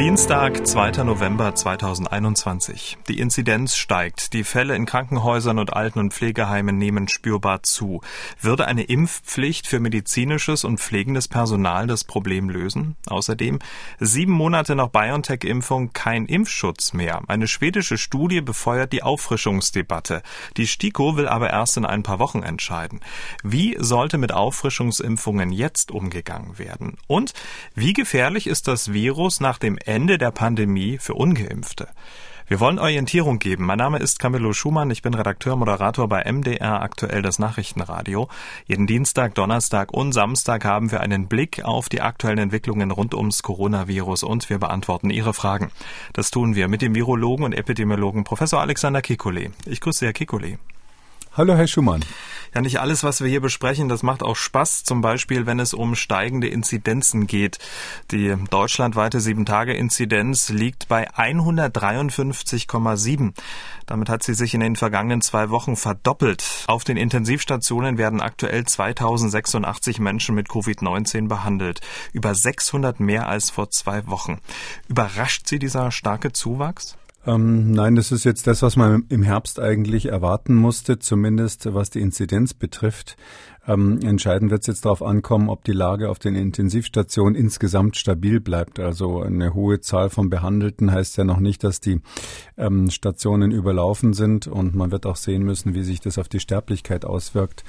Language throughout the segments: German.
Dienstag, 2. November 2021. Die Inzidenz steigt. Die Fälle in Krankenhäusern und Alten- und Pflegeheimen nehmen spürbar zu. Würde eine Impfpflicht für medizinisches und pflegendes Personal das Problem lösen? Außerdem sieben Monate nach BioNTech-Impfung kein Impfschutz mehr. Eine schwedische Studie befeuert die Auffrischungsdebatte. Die STIKO will aber erst in ein paar Wochen entscheiden. Wie sollte mit Auffrischungsimpfungen jetzt umgegangen werden? Und wie gefährlich ist das Virus nach dem Ende der Pandemie für ungeimpfte. Wir wollen Orientierung geben. Mein Name ist Camillo Schumann. Ich bin Redakteur, Moderator bei MDR aktuell das Nachrichtenradio. Jeden Dienstag, Donnerstag und Samstag haben wir einen Blick auf die aktuellen Entwicklungen rund ums Coronavirus und wir beantworten Ihre Fragen. Das tun wir mit dem Virologen und Epidemiologen Professor Alexander Kikole. Ich grüße Herr Kikole. Hallo, Herr Schumann. Ja, nicht alles, was wir hier besprechen, das macht auch Spaß. Zum Beispiel, wenn es um steigende Inzidenzen geht. Die deutschlandweite 7-Tage-Inzidenz liegt bei 153,7. Damit hat sie sich in den vergangenen zwei Wochen verdoppelt. Auf den Intensivstationen werden aktuell 2086 Menschen mit Covid-19 behandelt. Über 600 mehr als vor zwei Wochen. Überrascht Sie dieser starke Zuwachs? Ähm, nein, das ist jetzt das, was man im Herbst eigentlich erwarten musste, zumindest was die Inzidenz betrifft. Ähm, entscheidend wird es jetzt darauf ankommen, ob die Lage auf den Intensivstationen insgesamt stabil bleibt. Also eine hohe Zahl von Behandelten heißt ja noch nicht, dass die ähm, Stationen überlaufen sind und man wird auch sehen müssen, wie sich das auf die Sterblichkeit auswirkt.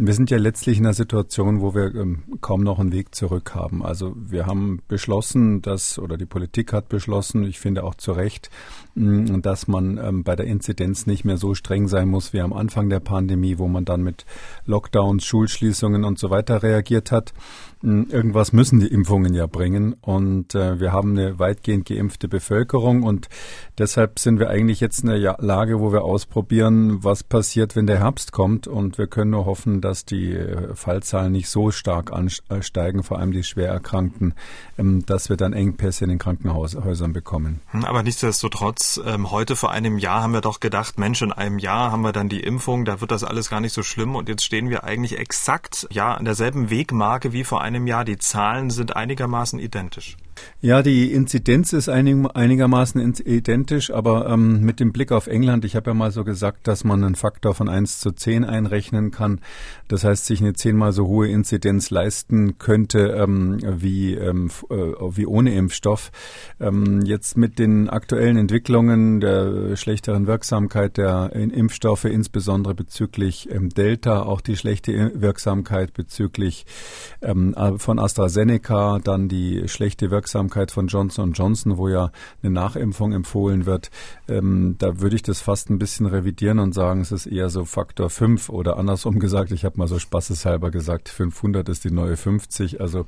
Wir sind ja letztlich in einer Situation, wo wir ähm, kaum noch einen Weg zurück haben. Also wir haben beschlossen, dass, oder die Politik hat beschlossen, ich finde auch zu Recht, mh, dass man ähm, bei der Inzidenz nicht mehr so streng sein muss wie am Anfang der Pandemie, wo man dann mit Lockdowns, Schulschließungen und so weiter reagiert hat. Mh, irgendwas müssen die Impfungen ja bringen. Und äh, wir haben eine weitgehend geimpfte Bevölkerung und deshalb sind wir eigentlich jetzt in der Lage, wo wir ausprobieren, was passiert, wenn der Herbst kommt. Und wir können nur hoffen, dass die äh, Fallzahlen nicht so stark ansteigen, vor allem die Schwererkrankten, ähm, dass wir dann Engpässe in den Krankenhäusern bekommen. Hm, aber nichtsdestotrotz, ähm, heute vor einem Jahr haben wir doch gedacht, Mensch, in einem Jahr haben wir dann die Impfung, da wird das alles gar nicht so schlimm und jetzt stehen wir eigentlich exakt ja an derselben Wegmarke wie vor einem Jahr. Die Zahlen sind einigermaßen identisch. Ja, die Inzidenz ist einig, einigermaßen identisch, aber ähm, mit dem Blick auf England, ich habe ja mal so gesagt, dass man einen Faktor von 1 zu 10 einrechnen kann. Das heißt, sich eine zehnmal so hohe Inzidenz leisten könnte ähm, wie, ähm, äh, wie ohne Impfstoff. Ähm, jetzt mit den aktuellen Entwicklungen der schlechteren Wirksamkeit der Impfstoffe, insbesondere bezüglich ähm, Delta, auch die schlechte Wirksamkeit bezüglich ähm, von AstraZeneca, dann die schlechte Wirksamkeit Wirksamkeit von Johnson Johnson, wo ja eine Nachimpfung empfohlen wird, ähm, da würde ich das fast ein bisschen revidieren und sagen, es ist eher so Faktor 5 oder andersrum gesagt, ich habe mal so spaßeshalber gesagt, 500 ist die neue 50. Also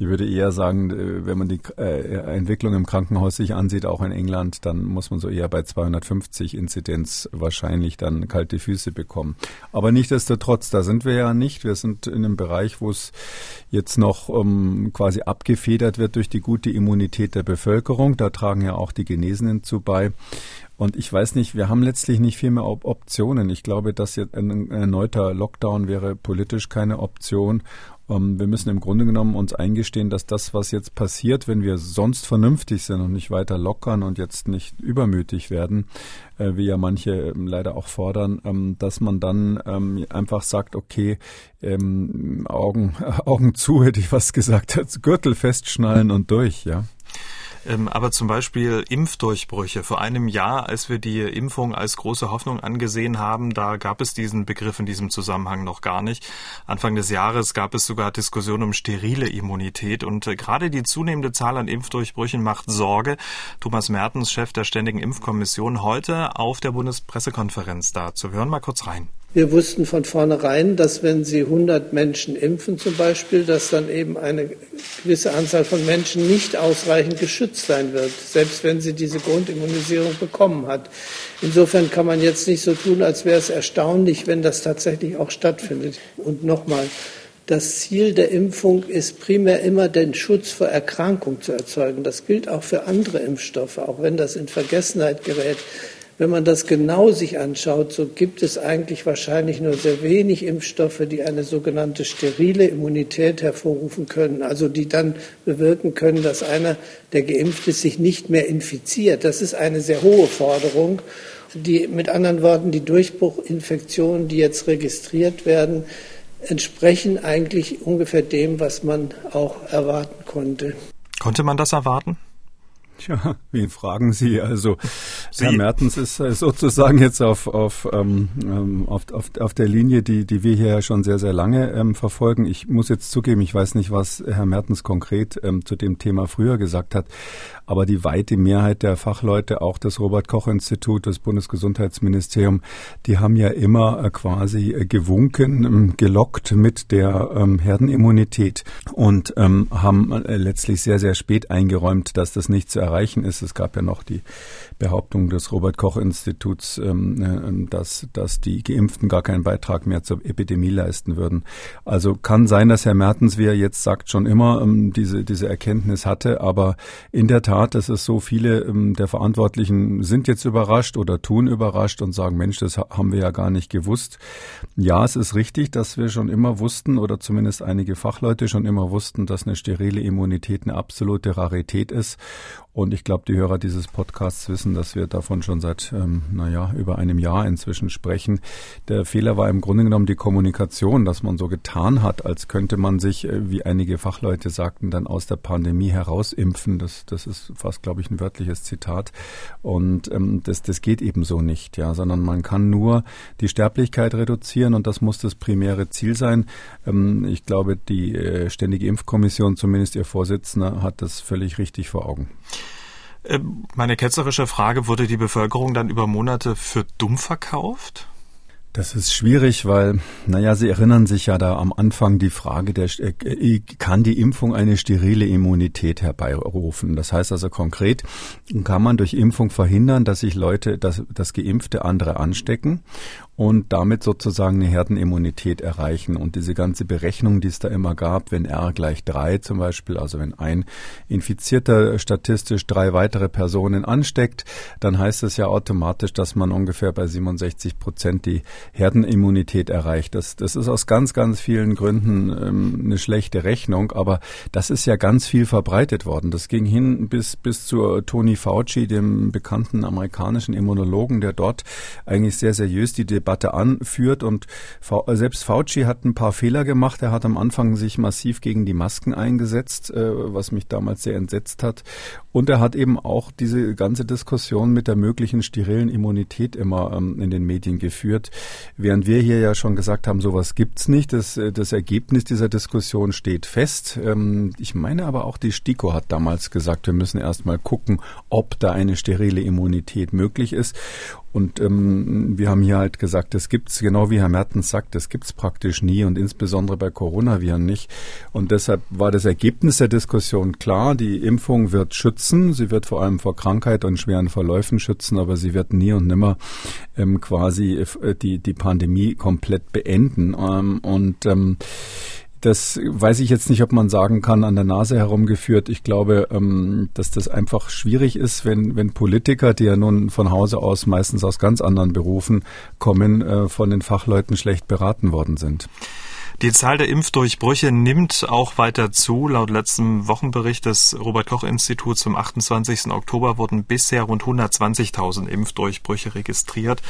ich würde eher sagen, äh, wenn man die äh, Entwicklung im Krankenhaus sich ansieht, auch in England, dann muss man so eher bei 250 Inzidenz wahrscheinlich dann kalte Füße bekommen. Aber nichtsdestotrotz, da sind wir ja nicht. Wir sind in einem Bereich, wo es jetzt noch ähm, quasi abgefedert wird durch die gute gute Immunität der Bevölkerung. Da tragen ja auch die Genesenen zu bei. Und ich weiß nicht, wir haben letztlich nicht viel mehr Optionen. Ich glaube, dass jetzt ein erneuter Lockdown wäre politisch keine Option. Ähm, wir müssen im Grunde genommen uns eingestehen, dass das, was jetzt passiert, wenn wir sonst vernünftig sind und nicht weiter lockern und jetzt nicht übermütig werden, äh, wie ja manche ähm, leider auch fordern, ähm, dass man dann einfach sagt, okay, Augen, Augen zu, hätte ich was gesagt, Gürtel festschnallen und durch, ja. Ähm, aber zum Beispiel Impfdurchbrüche. Vor einem Jahr, als wir die Impfung als große Hoffnung angesehen haben, da gab es diesen Begriff in diesem Zusammenhang noch gar nicht. Anfang des Jahres gab es sogar Diskussionen um sterile Immunität und äh, gerade die zunehmende Zahl an Impfdurchbrüchen macht Sorge. Thomas Mertens, Chef der Ständigen Impfkommission, heute auf der Bundespressekonferenz dazu. Wir hören mal kurz rein. Wir wussten von vornherein, dass wenn Sie 100 Menschen impfen zum Beispiel, dass dann eben eine gewisse Anzahl von Menschen nicht ausreichend geschützt sein wird, selbst wenn sie diese Grundimmunisierung bekommen hat. Insofern kann man jetzt nicht so tun, als wäre es erstaunlich, wenn das tatsächlich auch stattfindet. Und nochmal, das Ziel der Impfung ist primär immer den Schutz vor Erkrankung zu erzeugen. Das gilt auch für andere Impfstoffe, auch wenn das in Vergessenheit gerät Wenn man das genau sich anschaut, so gibt es eigentlich wahrscheinlich nur sehr wenig Impfstoffe, die eine sogenannte sterile Immunität hervorrufen können, also die dann bewirken können, dass einer, der geimpft ist, sich nicht mehr infiziert. Das ist eine sehr hohe Forderung. Die, mit anderen Worten, die Durchbruchinfektionen, die jetzt registriert werden, entsprechen eigentlich ungefähr dem, was man auch erwarten konnte. Konnte man das erwarten? Tja, wen fragen Sie? Also Sie. Herr Mertens ist sozusagen jetzt auf, auf, ähm, ähm, auf, auf, auf der Linie, die, die wir hier ja schon sehr, sehr lange ähm, verfolgen. Ich muss jetzt zugeben, ich weiß nicht, was Herr Mertens konkret ähm, zu dem Thema früher gesagt hat, aber die weite Mehrheit der Fachleute, auch das Robert-Koch-Institut, das Bundesgesundheitsministerium, die haben ja immer äh, quasi äh, gewunken, ähm, gelockt mit der ähm, Herdenimmunität und ähm, haben äh, letztlich sehr, sehr spät eingeräumt, dass das nicht zu erreichen ist. Es gab ja noch die Behauptung des Robert-Koch-Instituts, ähm, äh, dass, dass die Geimpften gar keinen Beitrag mehr zur Epidemie leisten würden. Also kann sein, dass Herr Mertens, wie er jetzt sagt, schon immer ähm, diese, diese Erkenntnis hatte, aber in der Tat, es ist so, viele ähm, der Verantwortlichen sind jetzt überrascht oder tun überrascht und sagen, Mensch, das haben wir ja gar nicht gewusst. Ja, es ist richtig, dass wir schon immer wussten oder zumindest einige Fachleute schon immer wussten, dass eine sterile Immunität eine absolute Rarität ist und ich glaube, die Hörer dieses Podcasts wissen, dass wir davon schon seit, ähm, naja, über einem Jahr inzwischen sprechen. Der Fehler war im Grunde genommen die Kommunikation, dass man so getan hat, als könnte man sich, äh, wie einige Fachleute sagten, dann aus der Pandemie herausimpfen. Das, das ist fast, glaube ich, ein wörtliches Zitat. Und ähm, das, das geht eben so nicht, ja, sondern man kann nur die Sterblichkeit reduzieren und das muss das primäre Ziel sein. Ähm, ich glaube, die äh, Ständige Impfkommission, zumindest ihr Vorsitzender, hat das völlig richtig vor Augen. Äh, meine ketzerische Frage, wurde die Bevölkerung dann über Monate für dumm verkauft? Das ist schwierig, weil, naja, Sie erinnern sich ja da am Anfang die Frage, der, äh, äh, kann die Impfung eine sterile Immunität herbeirufen? Das heißt also konkret, kann man durch Impfung verhindern, dass sich Leute, dass, dass Geimpfte andere anstecken? Und damit sozusagen eine Herdenimmunität erreichen. Und diese ganze Berechnung, die es da immer gab, wenn R gleich drei zum Beispiel, also wenn ein Infizierter statistisch drei weitere Personen ansteckt, dann heißt es ja automatisch, dass man ungefähr bei 67 Prozent die Herdenimmunität erreicht. Das, das ist aus ganz, ganz vielen Gründen ähm, eine schlechte Rechnung, aber das ist ja ganz viel verbreitet worden. Das ging hin bis, bis zu Tony Fauci, dem bekannten amerikanischen Immunologen, der dort eigentlich sehr seriös die Debatte anführt. Und äh, selbst Fauci hat ein paar Fehler gemacht. Er hat am Anfang sich massiv gegen die Masken eingesetzt, äh, was mich damals sehr entsetzt hat. Und er hat eben auch diese ganze Diskussion mit der möglichen sterilen Immunität immer ähm, in den Medien geführt. Während wir hier ja schon gesagt haben, sowas gibt's nicht. Das, äh, das Ergebnis dieser Diskussion steht fest. Ähm, ich meine aber auch die STIKO hat damals gesagt, wir müssen erst mal gucken, ob da eine sterile Immunität möglich ist. Und ähm, wir haben hier halt gesagt, das gibt's genau wie Herr Mertens sagt, das gibt's praktisch nie und insbesondere bei Coronaviren nicht. Und deshalb war das Ergebnis der Diskussion klar, die Impfung wird schützen, sie wird vor allem vor Krankheit und schweren Verläufen schützen, aber sie wird nie und nimmer ähm, quasi äh, die, die Pandemie komplett beenden. Ähm, und ähm, das weiß ich jetzt nicht, ob man sagen kann, an der Nase herumgeführt. Ich glaube, ähm, dass das einfach schwierig ist, wenn, wenn Politiker, die ja nun von Hause aus meistens aus ganz anderen Berufen kommen, äh, von den Fachleuten schlecht beraten worden sind. Die Zahl der Impfdurchbrüche nimmt auch weiter zu. Laut letztem Wochenbericht des Robert Koch Instituts zum 28. Oktober wurden bisher rund 120.000 Impfdurchbrüche registriert.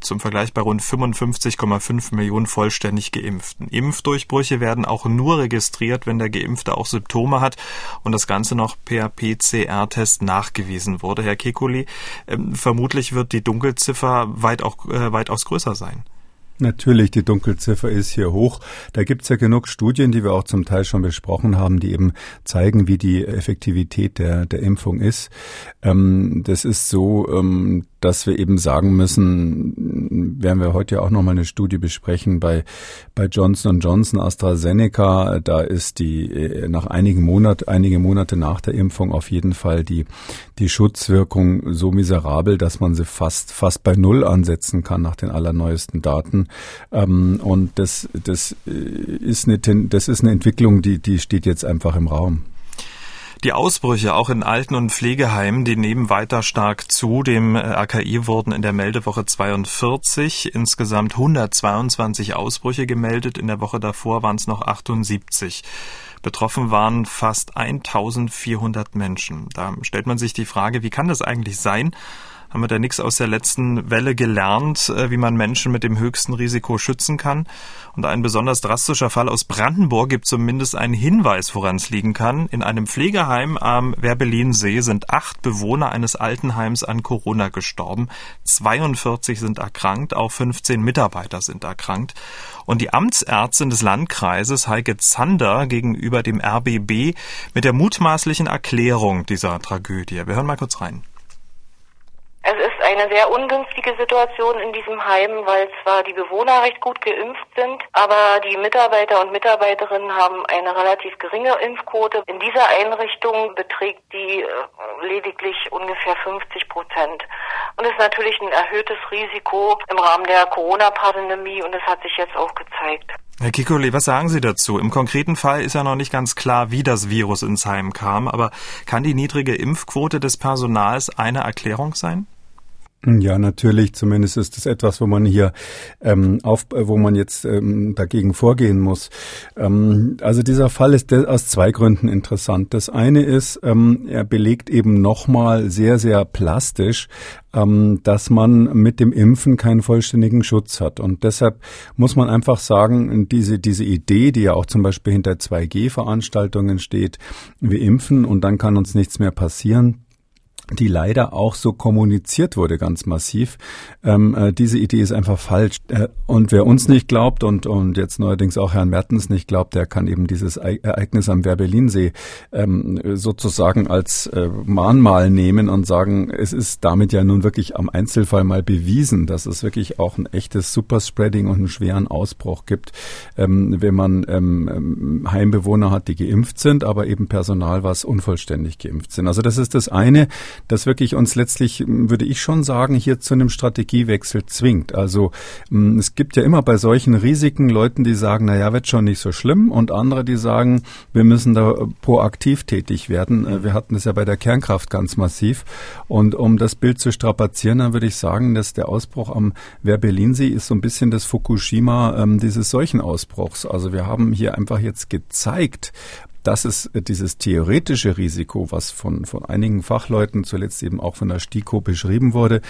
Zum Vergleich bei rund 55,5 Millionen vollständig Geimpften. Impfdurchbrüche werden auch nur registriert, wenn der Geimpfte auch Symptome hat und das Ganze noch per PCR-Test nachgewiesen wurde. Herr Kekulé, äh, vermutlich wird die Dunkelziffer weit auch, äh, weitaus größer sein. Natürlich, die Dunkelziffer ist hier hoch. Da gibt's ja genug Studien, die wir auch zum Teil schon besprochen haben, die eben zeigen, wie die Effektivität der, der Impfung ist. Ähm, das ist so, ähm, dass wir eben sagen müssen, werden wir heute ja auch nochmal eine Studie besprechen bei, bei Johnson Johnson, AstraZeneca, da ist die äh, nach einigen Monaten, einige Monate nach der Impfung auf jeden Fall die, die Schutzwirkung so miserabel, dass man sie fast, fast bei Null ansetzen kann nach den allerneuesten Daten. Ähm, und das, das äh, ist eine, das ist eine Entwicklung, die, die steht jetzt einfach im Raum. Die Ausbrüche auch in Alten- und Pflegeheimen, die nehmen weiter stark zu. Dem äh, wurden in der Meldewoche 42 insgesamt 122 Ausbrüche gemeldet. In der Woche davor waren es noch 78. Betroffen waren fast 1400 Menschen. Da stellt man sich die Frage, wie kann das eigentlich sein? Haben wir da nichts aus der letzten Welle gelernt, äh, wie man Menschen mit dem höchsten Risiko schützen kann. Und ein besonders drastischer Fall aus Brandenburg gibt zumindest einen Hinweis, woran es liegen kann. In einem Pflegeheim am Werbelinsee sind acht Bewohner eines Altenheims an Corona gestorben. 42 sind erkrankt, auch 15 Mitarbeiter sind erkrankt. Und die Amtsärztin des Landkreises, Heike Zander, gegenüber dem RBB mit der mutmaßlichen Erklärung dieser Tragödie. Wir hören mal kurz rein. Eine sehr ungünstige Situation in diesem Heim, weil zwar die Bewohner recht gut geimpft sind, aber die Mitarbeiter und Mitarbeiterinnen haben eine relativ geringe Impfquote. In dieser Einrichtung beträgt die äh, lediglich ungefähr 50 Prozent. Und es ist natürlich ein erhöhtes Risiko im Rahmen der Corona-Pandemie und es hat sich jetzt auch gezeigt. Herr Kikoli, was sagen Sie dazu? Im konkreten Fall ist ja noch nicht ganz klar, wie das Virus ins Heim kam, aber kann die niedrige Impfquote des Personals eine Erklärung sein? Ja, natürlich. Zumindest ist das etwas, wo man hier ähm, auf, wo man jetzt ähm, dagegen vorgehen muss. Ähm, also dieser Fall ist aus zwei Gründen interessant. Das eine ist, ähm, er belegt eben nochmal sehr, sehr plastisch, ähm, dass man mit dem Impfen keinen vollständigen Schutz hat. Und deshalb muss man einfach sagen, diese diese Idee, die ja auch zum Beispiel hinter 2G-Veranstaltungen steht, wir impfen und dann kann uns nichts mehr passieren die leider auch so kommuniziert wurde, ganz massiv. Ähm, äh, diese Idee ist einfach falsch. Äh, und wer uns nicht glaubt und, und jetzt neuerdings auch Herrn Mertens nicht glaubt, der kann eben dieses Ereignis am Werbelinsee ähm, sozusagen als äh, Mahnmal nehmen und sagen, es ist damit ja nun wirklich am Einzelfall mal bewiesen, dass es wirklich auch ein echtes Superspreading und einen schweren Ausbruch gibt, ähm, wenn man ähm, ähm, Heimbewohner hat, die geimpft sind, aber eben Personal, was unvollständig geimpft sind. Also das ist das eine das wirklich uns letztlich, würde ich schon sagen, hier zu einem Strategiewechsel zwingt. Also es gibt ja immer bei solchen Risiken Leuten, die sagen, na ja, wird schon nicht so schlimm und andere, die sagen, wir müssen da proaktiv tätig werden. Äh, wir hatten es ja bei der Kernkraft ganz massiv. Und um das Bild zu strapazieren, dann würde ich sagen, dass der Ausbruch am Werbelinsee ist so ein bisschen das Fukushima ähm, dieses Seuchenausbruchs. Also wir haben hier einfach jetzt gezeigt, das ist dieses theoretische Risiko, was von, von einigen Fachleuten, zuletzt eben auch von der STIKO beschrieben wurde,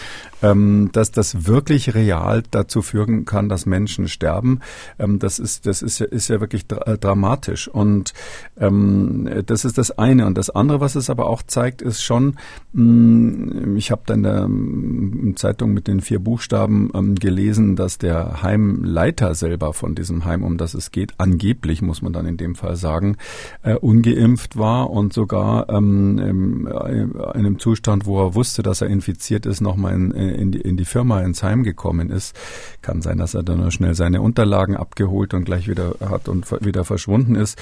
ähm, dass das wirklich real dazu führen kann, dass Menschen sterben. Ähm, das ist, das ist ja, ist ja wirklich dra äh, dramatisch. Und ähm, das ist das eine. Und das andere, was es aber auch zeigt, ist schon, mh, mm, ich habe dann der Zeitung mit den vier Buchstaben ähm, gelesen, dass der Heimleiter selber von diesem Heim, um das es geht, angeblich, muss man dann in dem Fall sagen, äh, ungeimpft war und sogar ähm, in einem Zustand, wo er wusste, dass er infiziert ist, nochmal in, in, die, in die Firma ins Heim gekommen ist. Kann sein, dass er dann nur schnell seine Unterlagen abgeholt und gleich wieder hat und wieder verschwunden ist.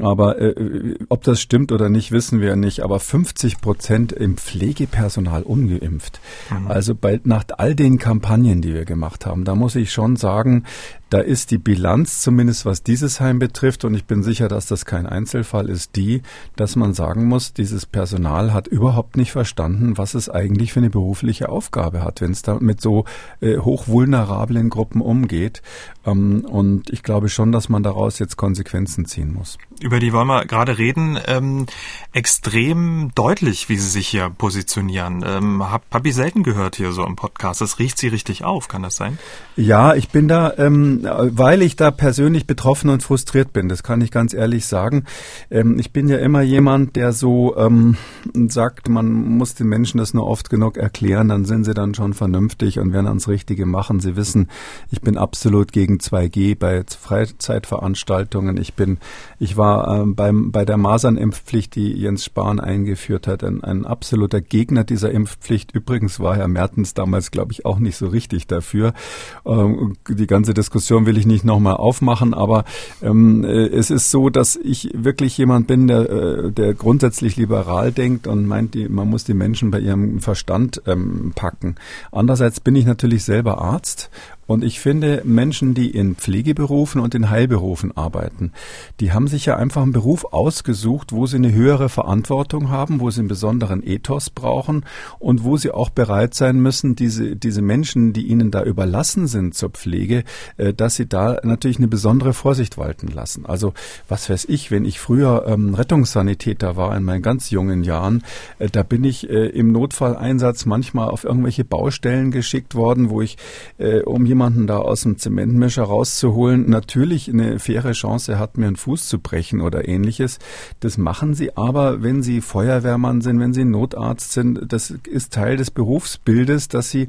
Aber äh, ob das stimmt oder nicht, wissen wir nicht. Aber 50 Prozent im Pflegepersonal ungeimpft. Mhm. Also bei, nach all den Kampagnen, die wir gemacht haben, da muss ich schon sagen, da ist die Bilanz, zumindest was dieses Heim betrifft, und ich bin sicher, dass das kein Einzelfall ist, die, dass man sagen muss, dieses Personal hat überhaupt nicht verstanden, was es eigentlich für eine berufliche Aufgabe hat, wenn es da mit so äh, hochvulnerablen Gruppen umgeht. Ähm, und ich glaube schon, dass man daraus jetzt Konsequenzen ziehen muss. Über die wollen wir gerade reden. Ähm, extrem deutlich, wie Sie sich hier positionieren. Ähm, hab, hab ich selten gehört hier so im Podcast. Das riecht Sie richtig auf, kann das sein? Ja, ich bin da ähm, weil ich da persönlich betroffen und frustriert bin, das kann ich ganz ehrlich sagen. Ähm, ich bin ja immer jemand, der so ähm, sagt, man muss den Menschen das nur oft genug erklären, dann sind sie dann schon vernünftig und werden ans Richtige machen. Sie wissen, ich bin absolut gegen 2G bei Freizeitveranstaltungen. Ich bin, ich war ähm, beim, bei der Masernimpfpflicht, die Jens Spahn eingeführt hat, ein, ein absoluter Gegner dieser Impfpflicht. Übrigens war Herr Mertens damals, glaube ich, auch nicht so richtig dafür. Ähm, die ganze Diskussion will ich nicht nochmal aufmachen, aber ähm, äh, es ist so, dass ich wirklich jemand bin, der, äh, der grundsätzlich liberal denkt und meint, die, man muss die Menschen bei ihrem Verstand ähm, packen. Andererseits bin ich natürlich selber Arzt Und ich finde, Menschen, die in Pflegeberufen und in Heilberufen arbeiten, die haben sich ja einfach einen Beruf ausgesucht, wo sie eine höhere Verantwortung haben, wo sie einen besonderen Ethos brauchen und wo sie auch bereit sein müssen, diese, diese Menschen, die ihnen da überlassen sind zur Pflege, äh, dass sie da natürlich eine besondere Vorsicht walten lassen. Also was weiß ich, wenn ich früher ähm, Rettungssanitäter war in meinen ganz jungen Jahren, äh, da bin ich äh, im Notfalleinsatz manchmal auf irgendwelche Baustellen geschickt worden, wo ich äh, um jemanden jemanden da aus dem Zementmischer rauszuholen, natürlich eine faire Chance hat, mir einen Fuß zu brechen oder ähnliches. Das machen sie aber, wenn sie Feuerwehrmann sind, wenn sie Notarzt sind. Das ist Teil des Berufsbildes, dass sie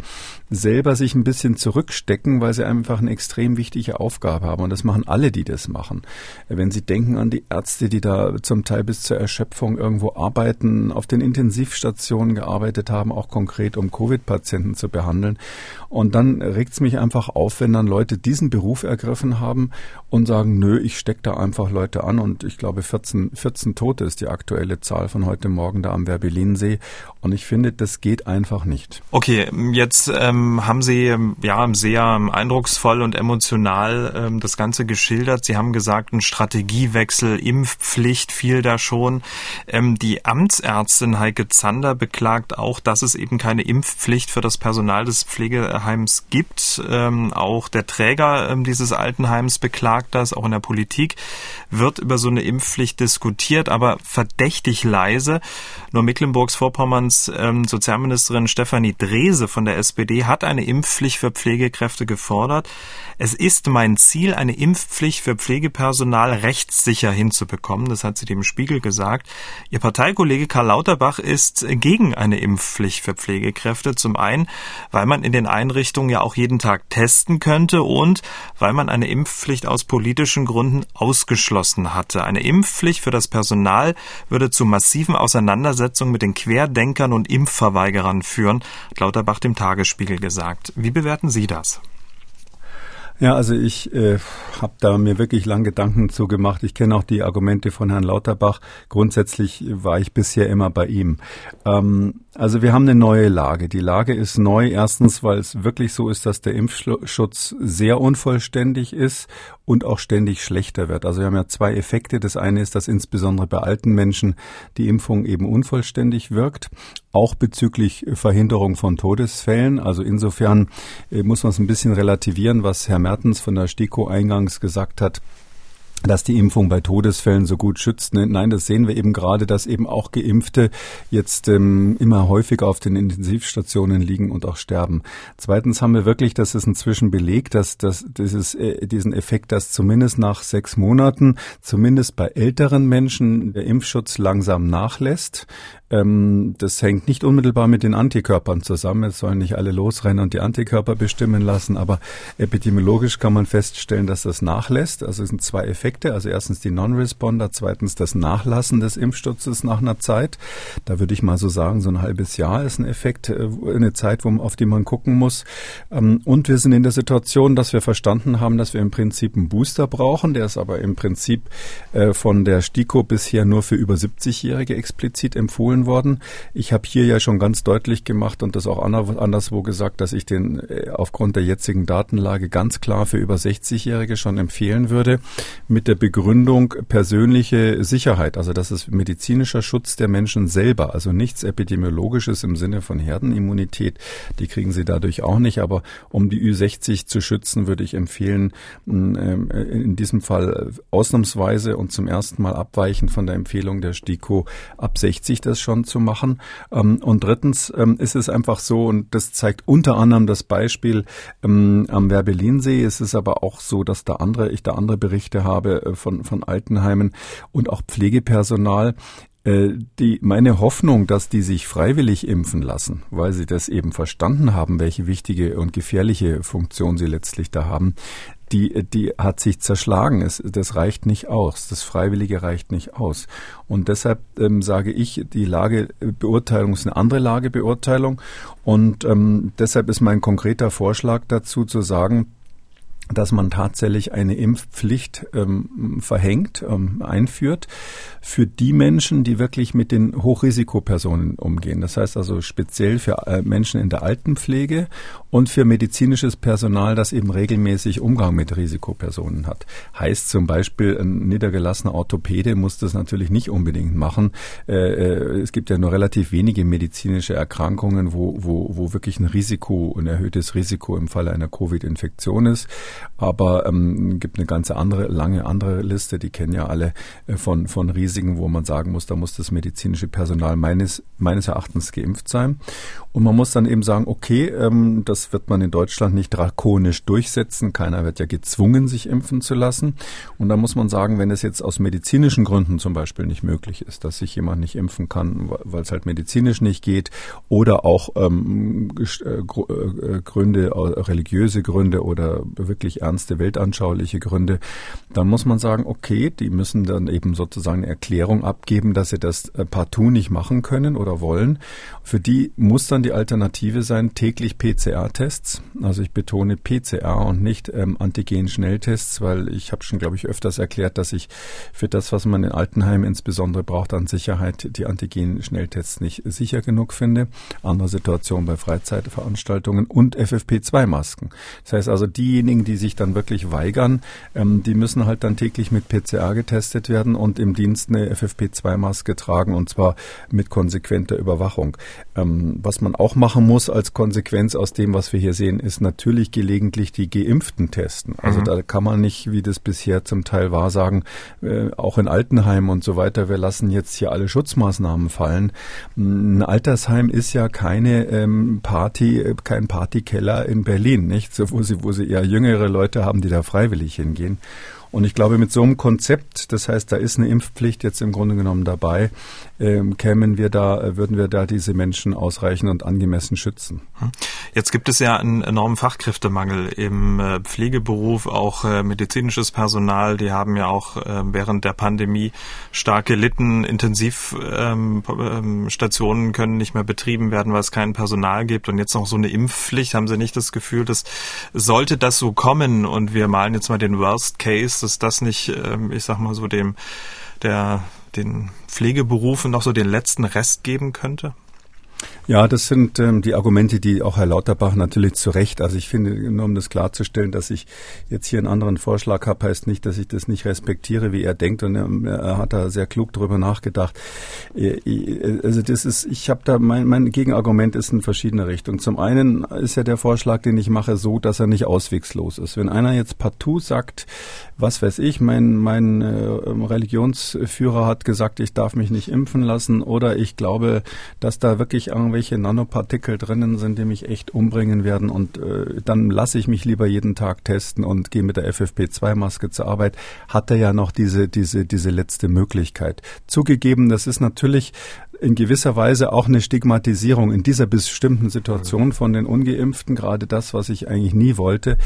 selber sich ein bisschen zurückstecken, weil sie einfach eine extrem wichtige Aufgabe haben. Und das machen alle, die das machen. Wenn Sie denken an die Ärzte, die da zum Teil bis zur Erschöpfung irgendwo arbeiten, auf den Intensivstationen gearbeitet haben, auch konkret um Covid-Patienten zu behandeln. Und dann regt es mich einfach auf, wenn dann Leute diesen Beruf ergriffen haben und sagen, nö, ich stecke da einfach Leute an. Und ich glaube, 14, 14 Tote ist die aktuelle Zahl von heute Morgen da am Werbelinsee. Und ich finde, das geht einfach nicht. Okay, jetzt ähm ähm, haben Sie ähm, ja sehr eindrucksvoll und emotional ähm, das Ganze geschildert. Sie haben gesagt, ein Strategiewechsel, Impfpflicht fiel da schon. Ähm, die Amtsärztin Heike Zander beklagt auch, dass es eben keine Impfpflicht für das Personal des Pflegeheims gibt. Ähm, auch der Träger ähm, dieses Altenheims beklagt das. Auch in der Politik wird über so eine Impfpflicht diskutiert, aber verdächtig leise. Nur Mecklenburgs-Vorpommerns Sozialministerin Stefanie Drese von der SPD hat eine Impfpflicht für Pflegekräfte gefordert. Es ist mein Ziel, eine Impfpflicht für Pflegepersonal rechtssicher hinzubekommen. Das hat sie dem Spiegel gesagt. Ihr Parteikollege Karl Lauterbach ist gegen eine Impfpflicht für Pflegekräfte. Zum einen, weil man in den Einrichtungen ja auch jeden Tag testen könnte und weil man eine Impfpflicht aus politischen Gründen ausgeschlossen hatte. Eine Impfpflicht für das Personal würde zu massiven Auseinandersetzungen mit den Querdenkern und Impfverweigerern führen, hat Lauterbach dem Tagesspiegel gesagt. Wie bewerten Sie das? Ja, also ich äh, habe da mir wirklich lang Gedanken zu gemacht. Ich kenne auch die Argumente von Herrn Lauterbach. Grundsätzlich war ich bisher immer bei ihm. Ähm, also wir haben eine neue Lage. Die Lage ist neu. Erstens, weil es wirklich so ist, dass der Impfschutz sehr unvollständig ist und auch ständig schlechter wird. Also wir haben ja zwei Effekte. Das eine ist, dass insbesondere bei alten Menschen die Impfung eben unvollständig wirkt, auch bezüglich Verhinderung von Todesfällen. Also insofern äh, muss man es ein bisschen relativieren, was Herr Mertens von der STIKO eingangs gesagt hat dass die Impfung bei Todesfällen so gut schützt. Ne, nein, das sehen wir eben gerade, dass eben auch Geimpfte jetzt ähm, immer häufiger auf den Intensivstationen liegen und auch sterben. Zweitens haben wir wirklich, das ist inzwischen belegt, dass, dass dieses, äh, diesen Effekt, dass zumindest nach sechs Monaten, zumindest bei älteren Menschen, der Impfschutz langsam nachlässt. Ähm, das hängt nicht unmittelbar mit den Antikörpern zusammen. Es sollen nicht alle losrennen und die Antikörper bestimmen lassen, aber epidemiologisch kann man feststellen, dass das nachlässt. Also es sind zwei Effekte. Also erstens die Non-Responder, zweitens das Nachlassen des Impfschutzes nach einer Zeit. Da würde ich mal so sagen, so ein halbes Jahr ist ein Effekt, äh, eine Zeit, auf die man gucken muss. Ähm, und wir sind in der Situation, dass wir verstanden haben, dass wir im Prinzip einen Booster brauchen. Der ist aber im Prinzip äh, von der STIKO bisher nur für über 70-Jährige explizit empfohlen empfohlen worden. Ich habe hier ja schon ganz deutlich gemacht und das auch anderswo gesagt, dass ich den äh, aufgrund der jetzigen Datenlage ganz klar für über 60-Jährige schon empfehlen würde, mit der Begründung persönliche Sicherheit. Also das ist medizinischer Schutz der Menschen selber, also nichts Epidemiologisches im Sinne von Herdenimmunität. Die kriegen sie dadurch auch nicht, aber um die Ü60 zu schützen, würde ich empfehlen, ähm, in diesem Fall ausnahmsweise und zum ersten Mal abweichend von der Empfehlung der STIKO ab 60 das schon schon zu machen. Ähm, und drittens ähm, ist es einfach so, und das zeigt unter anderem das Beispiel ähm, am Werbelinsee. Es ist aber auch so, dass da andere, ich da andere Berichte habe äh, von, von Altenheimen und auch Pflegepersonal, äh, die, meine Hoffnung, dass die sich freiwillig impfen lassen, weil sie das eben verstanden haben, welche wichtige und gefährliche Funktion sie letztlich da haben, die, die hat sich zerschlagen. Es, das reicht nicht aus. Das Freiwillige reicht nicht aus. Und deshalb ähm, sage ich, die Lagebeurteilung ist eine andere Lagebeurteilung. Und ähm, deshalb ist mein konkreter Vorschlag dazu zu sagen, dass man tatsächlich eine Impfpflicht ähm, verhängt, ähm, einführt für die Menschen, die wirklich mit den Hochrisikopersonen umgehen. Das heißt also speziell für äh, Menschen in der Altenpflege und für medizinisches Personal, das eben regelmäßig Umgang mit Risikopersonen hat. Heißt zum Beispiel, ein niedergelassener Orthopäde muss das natürlich nicht unbedingt machen. Äh, äh, es gibt ja nur relativ wenige medizinische Erkrankungen, wo, wo, wo wirklich ein Risiko, ein erhöhtes Risiko im Falle einer Covid-Infektion ist. Aber ähm, gibt eine ganze andere, lange andere Liste, die kennen ja alle äh, von, von Risiken, wo man sagen muss, da muss das medizinische Personal meines, meines Erachtens geimpft sein. Und man muss dann eben sagen, okay, ähm, das wird man in Deutschland nicht drakonisch durchsetzen. Keiner wird ja gezwungen, sich impfen zu lassen. Und da muss man sagen, wenn es jetzt aus medizinischen Gründen zum Beispiel nicht möglich ist, dass sich jemand nicht impfen kann, weil es halt medizinisch nicht geht, oder auch ähm, äh, äh, Gründe, religiöse Gründe oder wirklich ernste weltanschauliche Gründe, dann muss man sagen, okay, die müssen dann eben sozusagen eine Erklärung abgeben, dass sie das äh, partout nicht machen können oder wollen. Für die muss dann die Alternative sein, täglich PCR-Tests. Also ich betone PCR und nicht ähm, Antigen-Schnelltests, weil ich habe schon, glaube ich, öfters erklärt, dass ich für das, was man in Altenheimen insbesondere braucht an Sicherheit, die Antigen-Schnelltests nicht sicher genug finde. Andere Situation bei Freizeitveranstaltungen und FFP2-Masken. Das heißt also, diejenigen, die sich dann wirklich weigern, ähm, die müssen halt dann täglich mit PCR getestet werden und im Dienst eine FFP2-Maske tragen und zwar mit konsequenter Überwachung. Ähm, was man auch machen muss als Konsequenz aus dem, was wir hier sehen, ist natürlich gelegentlich die Geimpften testen. Also mhm. da kann man nicht, wie das bisher zum Teil war, sagen, äh, auch in Altenheimen und so weiter, wir lassen jetzt hier alle Schutzmaßnahmen fallen. Ein Altersheim ist ja keine ähm, Party, äh, kein Partykeller in Berlin, nicht? So, wo sie, wo sie eher jüngere Leute haben, die da freiwillig hingehen. Und ich glaube, mit so einem Konzept, das heißt, da ist eine Impfpflicht jetzt im Grunde genommen dabei, ähm, kämen wir da, äh, würden wir da diese Menschen ausreichend und angemessen schützen. Hm. Jetzt gibt es ja einen enormen Fachkräftemangel im äh, Pflegeberuf, auch äh, medizinisches Personal, die haben ja auch äh, während der Pandemie stark gelitten. Intensivstationen ähm, ähm können nicht mehr betrieben werden, weil es kein Personal gibt und jetzt noch so eine Impfpflicht. Haben Sie nicht das Gefühl, dass sollte das so kommen und wir malen jetzt mal den Worst Case, dass das nicht, ähm, ich sag mal so dem der den Pflegeberufen noch so den letzten Rest geben könnte? Ja, das sind ähm, die Argumente, die auch Herr Lauterbach natürlich zu Recht, also ich finde, nur um das klarzustellen, dass ich jetzt hier einen anderen Vorschlag habe, heißt nicht, dass ich das nicht respektiere, wie er denkt und ähm, er hat da sehr klug drüber nachgedacht. Äh, äh, also das ist, ich habe da, mein, mein Gegenargument ist in verschiedene Richtungen. Zum einen ist ja der Vorschlag, den ich mache, so, dass er nicht auswegslos ist. Wenn einer jetzt partout sagt, was weiß ich, mein, mein äh, Religionsführer hat gesagt, ich darf mich nicht impfen lassen oder ich glaube, dass da wirklich irgendwelche Nanopartikel drinnen sind, die mich echt umbringen werden und äh, dann lasse ich mich lieber jeden Tag testen und gehe mit der FFP2-Maske zur Arbeit, hat er ja noch diese, diese, diese letzte Möglichkeit. Zugegeben, das ist natürlich in gewisser Weise auch eine Stigmatisierung in dieser bestimmten Situation von den Ungeimpften, gerade das, was ich eigentlich nie wollte.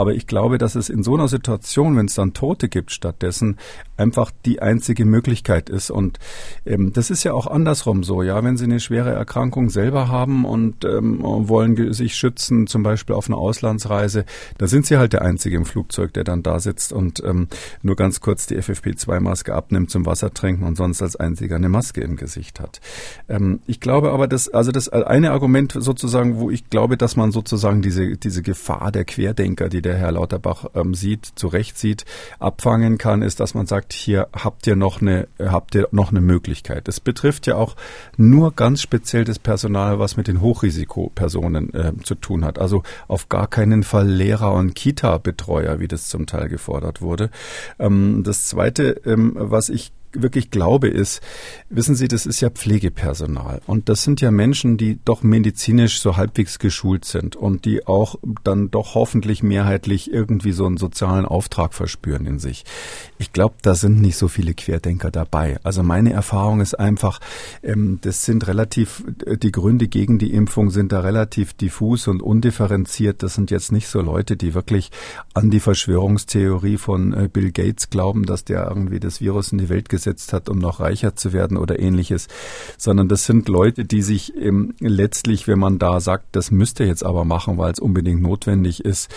Aber ich glaube, dass es in so einer Situation, wenn es dann Tote gibt stattdessen, einfach die einzige Möglichkeit ist. Und ähm, das ist ja auch andersrum so, ja, wenn Sie eine schwere Erkrankung selber haben und ähm, wollen sich schützen, zum Beispiel auf einer Auslandsreise, da sind Sie halt der Einzige im Flugzeug, der dann da sitzt und ähm, nur ganz kurz die FFP2-Maske abnimmt zum Wasser trinken und sonst als einziger eine Maske im Gesicht hat. Ähm, ich glaube aber, dass, also das eine Argument sozusagen, wo ich glaube, dass man sozusagen diese, diese Gefahr der Querdenker, die der Herr Lauterbach ähm, sieht, zu Recht sieht, abfangen kann, ist, dass man sagt, hier habt ihr noch eine, habt ihr noch eine Möglichkeit. Es betrifft ja auch nur ganz speziell das Personal, was mit den Hochrisikopersonen äh, zu tun hat. Also auf gar keinen Fall Lehrer und Kita-Betreuer, wie das zum Teil gefordert wurde. Ähm, das zweite, ähm, was ich wirklich glaube, ist, wissen Sie, das ist ja Pflegepersonal. Und das sind ja Menschen, die doch medizinisch so halbwegs geschult sind und die auch dann doch hoffentlich mehrheitlich irgendwie so einen sozialen Auftrag verspüren in sich. Ich glaube, da sind nicht so viele Querdenker dabei. Also meine Erfahrung ist einfach, ähm, das sind relativ, die Gründe gegen die Impfung sind da relativ diffus und undifferenziert. Das sind jetzt nicht so Leute, die wirklich an die Verschwörungstheorie von äh, Bill Gates glauben, dass der irgendwie das Virus in die Welt gesetzt hat, um noch reicher zu werden oder ähnliches, sondern das sind Leute, die sich ähm, letztlich, wenn man da sagt, das müsste jetzt aber machen, weil es unbedingt notwendig ist,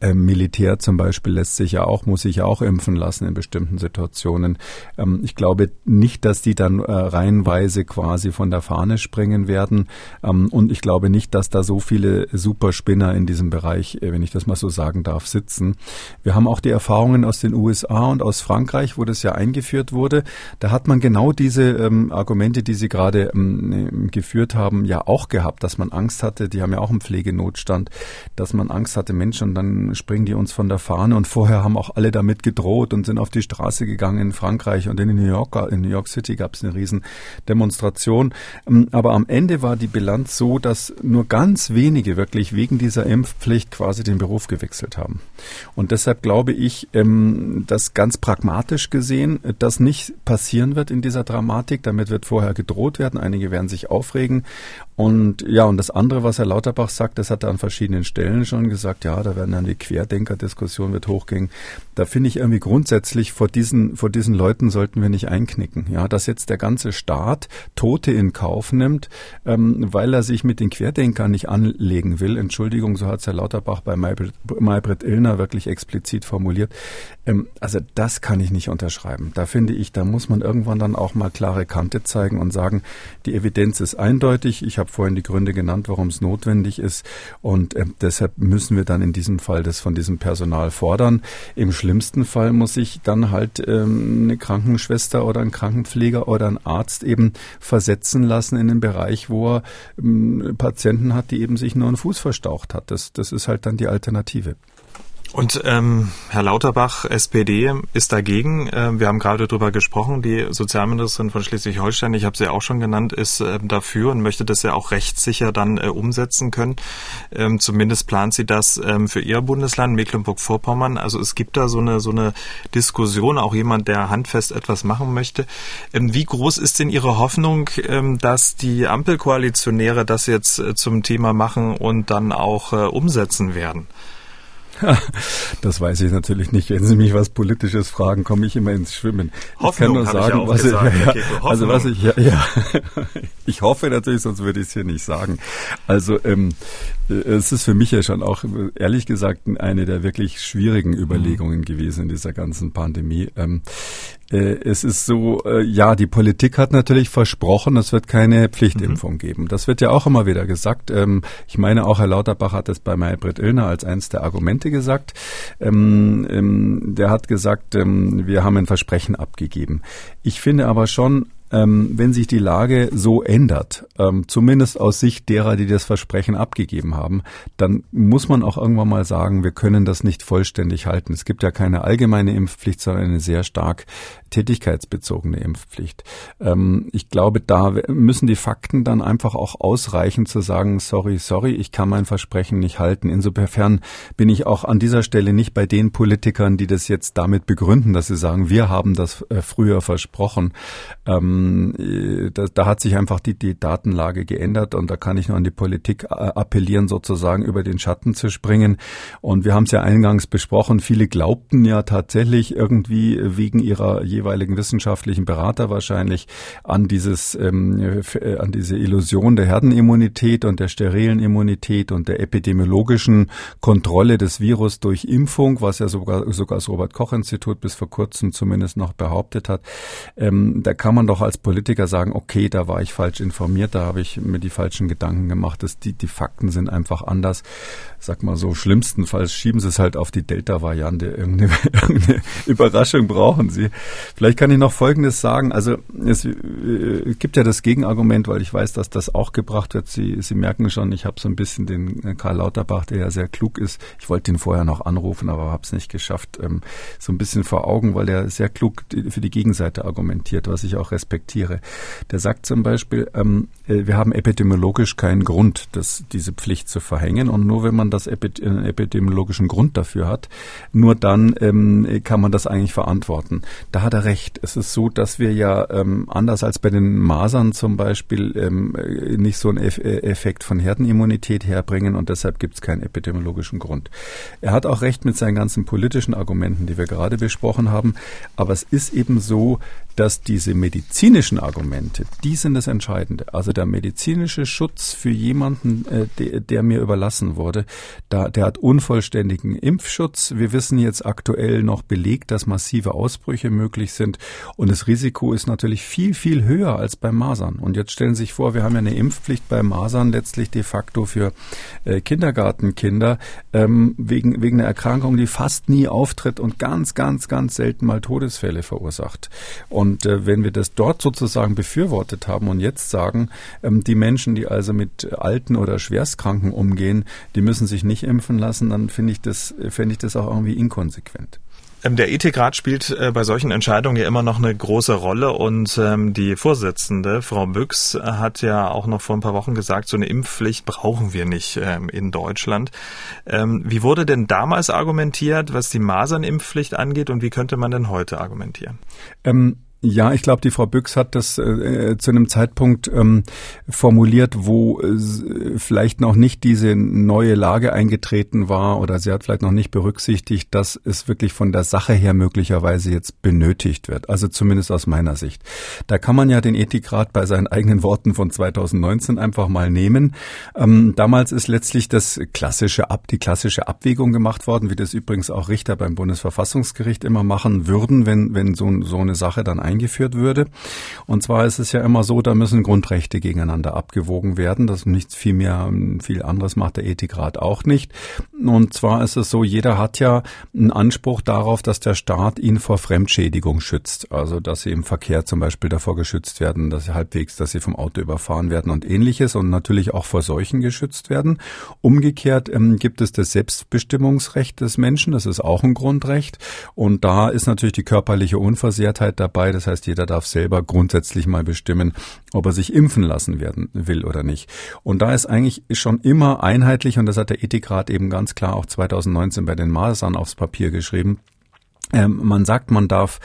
Ähm, Militär zum Beispiel lässt sich ja auch, muss sich ja auch impfen lassen in bestimmten Situationen. Ähm, ich glaube nicht, dass die dann äh, reihenweise quasi von der Fahne springen werden. Ähm, und ich glaube nicht, dass da so viele Superspinner in diesem Bereich, äh, wenn ich das mal so sagen darf, sitzen. Wir haben auch die Erfahrungen aus den USA und aus Frankreich, wo das ja eingeführt wurde. Da hat man genau diese ähm, Argumente, die Sie gerade ähm, geführt haben, ja auch gehabt, dass man Angst hatte. Die haben ja auch einen Pflegenotstand, dass man Angst hatte, Mensch, und dann springen die uns von der Fahne. Und vorher haben auch alle damit gedroht und sind auf die Straße gegangen in Frankreich und in New York, in New York City gab es eine riesen Demonstration. Ähm, aber am Ende war die Bilanz so, dass nur ganz wenige wirklich wegen dieser Impfpflicht quasi den Beruf gewechselt haben. Und deshalb glaube ich, ähm, dass ganz pragmatisch gesehen das nicht passieren wird in dieser Dramatik. Damit wird vorher gedroht werden. Einige werden sich aufregen. Und ja, und das andere, was Herr Lauterbach sagt, das hat er an verschiedenen Stellen schon gesagt, ja, da werden dann die Querdenker-Diskussion wird hochgehen. Da finde ich irgendwie grundsätzlich vor diesen, vor diesen Leuten sollten wir nicht einknicken. Ja, dass jetzt der ganze Staat Tote in Kauf nimmt, ähm, weil er sich mit den Querdenkern nicht anlegen will. Entschuldigung, so hat es Herr Lauterbach bei Maybrit Illner wirklich explizit formuliert. Ähm, also das kann ich nicht unterschreiben. Da finde ich, da muss man irgendwann dann auch mal klare Kante zeigen und sagen, die Evidenz ist eindeutig. Ich habe habe vorhin die Gründe genannt, warum es notwendig ist. Und äh, deshalb müssen wir dann in diesem Fall das von diesem Personal fordern. Im schlimmsten Fall muss sich dann halt ähm, eine Krankenschwester oder ein Krankenpfleger oder ein Arzt eben versetzen lassen in den Bereich, wo er ähm, Patienten hat, die eben sich nur einen Fuß verstaucht hat. Das, das ist halt dann die Alternative. Und ähm, Herr Lauterbach, SPD, ist dagegen. Äh, wir haben gerade darüber gesprochen. Die Sozialministerin von Schleswig-Holstein, ich habe sie auch schon genannt, ist äh, dafür und möchte das ja auch rechtssicher dann äh, umsetzen können. Ähm, zumindest plant sie das ähm, für ihr Bundesland, Mecklenburg-Vorpommern. Also es gibt da so eine so eine Diskussion, auch jemand, der handfest etwas machen möchte. Ähm, wie groß ist denn Ihre Hoffnung, ähm, dass die Ampelkoalitionäre das jetzt äh, zum Thema machen und dann auch äh, umsetzen werden? Das weiß ich natürlich nicht. Wenn Sie mich was Politisches fragen, komme ich immer ins Schwimmen. Hoffnung, ich kann nur sagen, ich was gesagt, ich, ja, ja, also was ich, ja, ja, ich hoffe natürlich, sonst würde ich es hier nicht sagen. Also ähm, äh, es ist für mich ja schon auch ehrlich gesagt eine der wirklich schwierigen Überlegungen gewesen in dieser ganzen Pandemie. Ähm, äh, es ist so, äh, ja, die Politik hat natürlich versprochen, es wird keine Pflichtimpfung mhm. geben. Das wird ja auch immer wieder gesagt. Ähm, ich meine, auch Herr Lauterbach hat es bei Maybrit Illner als eines der Argumente gesagt. Ähm, ähm, der hat gesagt, wir haben ein Versprechen abgegeben. Ich finde aber schon, ähm, wenn sich die Lage so ändert, ähm, zumindest aus Sicht derer, die das Versprechen abgegeben haben, dann muss man auch irgendwann mal sagen, wir können das nicht vollständig halten. Es gibt ja keine allgemeine Impfpflicht, sondern eine sehr stark tätigkeitsbezogene Impfpflicht. Ähm, ich glaube, da müssen die Fakten dann einfach auch ausreichen zu sagen, sorry, sorry, ich kann mein Versprechen nicht halten. Insofern bin ich auch an dieser Stelle nicht bei den Politikern, die das jetzt damit begründen, dass sie sagen, wir haben das äh, früher versprochen. Ähm, ähm, da, da, hat sich einfach die, die Datenlage geändert und da kann ich nur an die Politik äh, appellieren, sozusagen über den Schatten zu springen. Und wir haben es ja eingangs besprochen, viele glaubten ja tatsächlich irgendwie wegen ihrer jeweiligen wissenschaftlichen Berater wahrscheinlich an dieses, ähm, äh, an diese Illusion der Herdenimmunität und der sterilen Immunität und der epidemiologischen Kontrolle des Virus durch Impfung, was ja sogar, sogar das Robert-Koch-Institut bis vor kurzem zumindest noch behauptet hat. Ähm, da kann man doch als Politiker sagen, okay, da war ich falsch informiert, da habe ich mir die falschen Gedanken gemacht, dass die, die Fakten sind einfach anders. Sag mal so, schlimmstenfalls schieben sie es halt auf die Delta-Variante. Irgendeine, irgendeine Überraschung brauchen sie. Vielleicht kann ich noch Folgendes sagen. Also es äh, gibt ja das Gegenargument, weil ich weiß, dass das auch gebracht wird. Sie, sie merken schon, ich habe so ein bisschen den Karl Lauterbach, der ja sehr klug ist. Ich wollte ihn vorher noch anrufen, aber habe es nicht geschafft. Ähm, so ein bisschen vor Augen, weil er sehr klug für die Gegenseite argumentiert, was ich auch respektiere respektiere. Der sagt zum Beispiel, ähm, äh, wir haben epidemiologisch keinen Grund, das, diese Pflicht zu verhängen und nur wenn man das einen epidemiologischen Grund dafür hat, nur dann ähm, kann man das eigentlich verantworten. Da hat er recht. Es ist so, dass wir ja ähm, anders als bei den Masern zum Beispiel ähm, nicht so einen Eff äh, Effekt von Herdenimmunität herbringen und deshalb gibt es keinen epidemiologischen Grund. Er hat auch recht mit seinen ganzen politischen Argumenten, die wir gerade besprochen haben, aber es ist eben so, dass diese Medizin medizinischen Argumente, die sind das Entscheidende. Also der medizinische Schutz für jemanden, äh, der, der mir überlassen wurde, da, der hat unvollständigen Impfschutz. Wir wissen jetzt aktuell noch belegt, dass massive Ausbrüche möglich sind und das Risiko ist natürlich viel, viel höher als bei Masern. Und jetzt stellen Sie sich vor, wir haben ja eine Impfpflicht bei Masern letztlich de facto für äh, Kindergartenkinder ähm, wegen, wegen einer Erkrankung, die fast nie auftritt und ganz, ganz, ganz selten mal Todesfälle verursacht. Und äh, wenn wir das dort sozusagen befürwortet haben und jetzt sagen, ähm, die Menschen, die also mit Alten oder Schwerstkranken umgehen, die müssen sich nicht impfen lassen, dann finde ich das, finde ich das auch irgendwie inkonsequent. Ähm, der Ethikrat spielt äh, bei solchen Entscheidungen ja immer noch eine große Rolle und ähm, die Vorsitzende, Frau Büchs, hat ja auch noch vor ein paar Wochen gesagt, so eine Impfpflicht brauchen wir nicht ähm, in Deutschland. Wie wurde denn damals argumentiert, was die Masernimpfpflicht angeht und wie könnte man denn heute argumentieren? Ähm ja, ich glaube, die Frau Büchs hat das äh, zu einem Zeitpunkt ähm, formuliert, wo äh, vielleicht noch nicht diese neue Lage eingetreten war oder sie hat vielleicht noch nicht berücksichtigt, dass es wirklich von der Sache her möglicherweise jetzt benötigt wird. Also zumindest aus meiner Sicht. Da kann man ja den Ethikrat bei seinen eigenen Worten von 2019 einfach mal nehmen. Ähm, damals ist letztlich das klassische Ab, die klassische Abwägung gemacht worden, wie das übrigens auch Richter beim Bundesverfassungsgericht immer machen würden, wenn, wenn so, so eine Sache dann eingeführt würde. Und zwar ist es ja immer so, da müssen Grundrechte gegeneinander abgewogen werden. Das ist nichts viel mehr, viel anderes macht der Ethikrat auch nicht. Und zwar ist es so, jeder hat ja einen Anspruch darauf, dass der Staat ihn vor Fremdschädigung schützt. Also, dass sie im Verkehr zum Beispiel davor geschützt werden, dass sie halbwegs, dass sie vom Auto überfahren werden und ähnliches und natürlich auch vor Seuchen geschützt werden. Umgekehrt ähm, gibt es das Selbstbestimmungsrecht des Menschen. Das ist auch ein Grundrecht. Und da ist natürlich die körperliche Unversehrtheit dabei. Das heißt, jeder darf selber grundsätzlich mal bestimmen, ob er sich impfen lassen werden will oder nicht. Und da ist eigentlich schon immer einheitlich, und das hat der Ethikrat eben ganz klar auch 2019 bei den Masern aufs Papier geschrieben, ähm, man sagt, man darf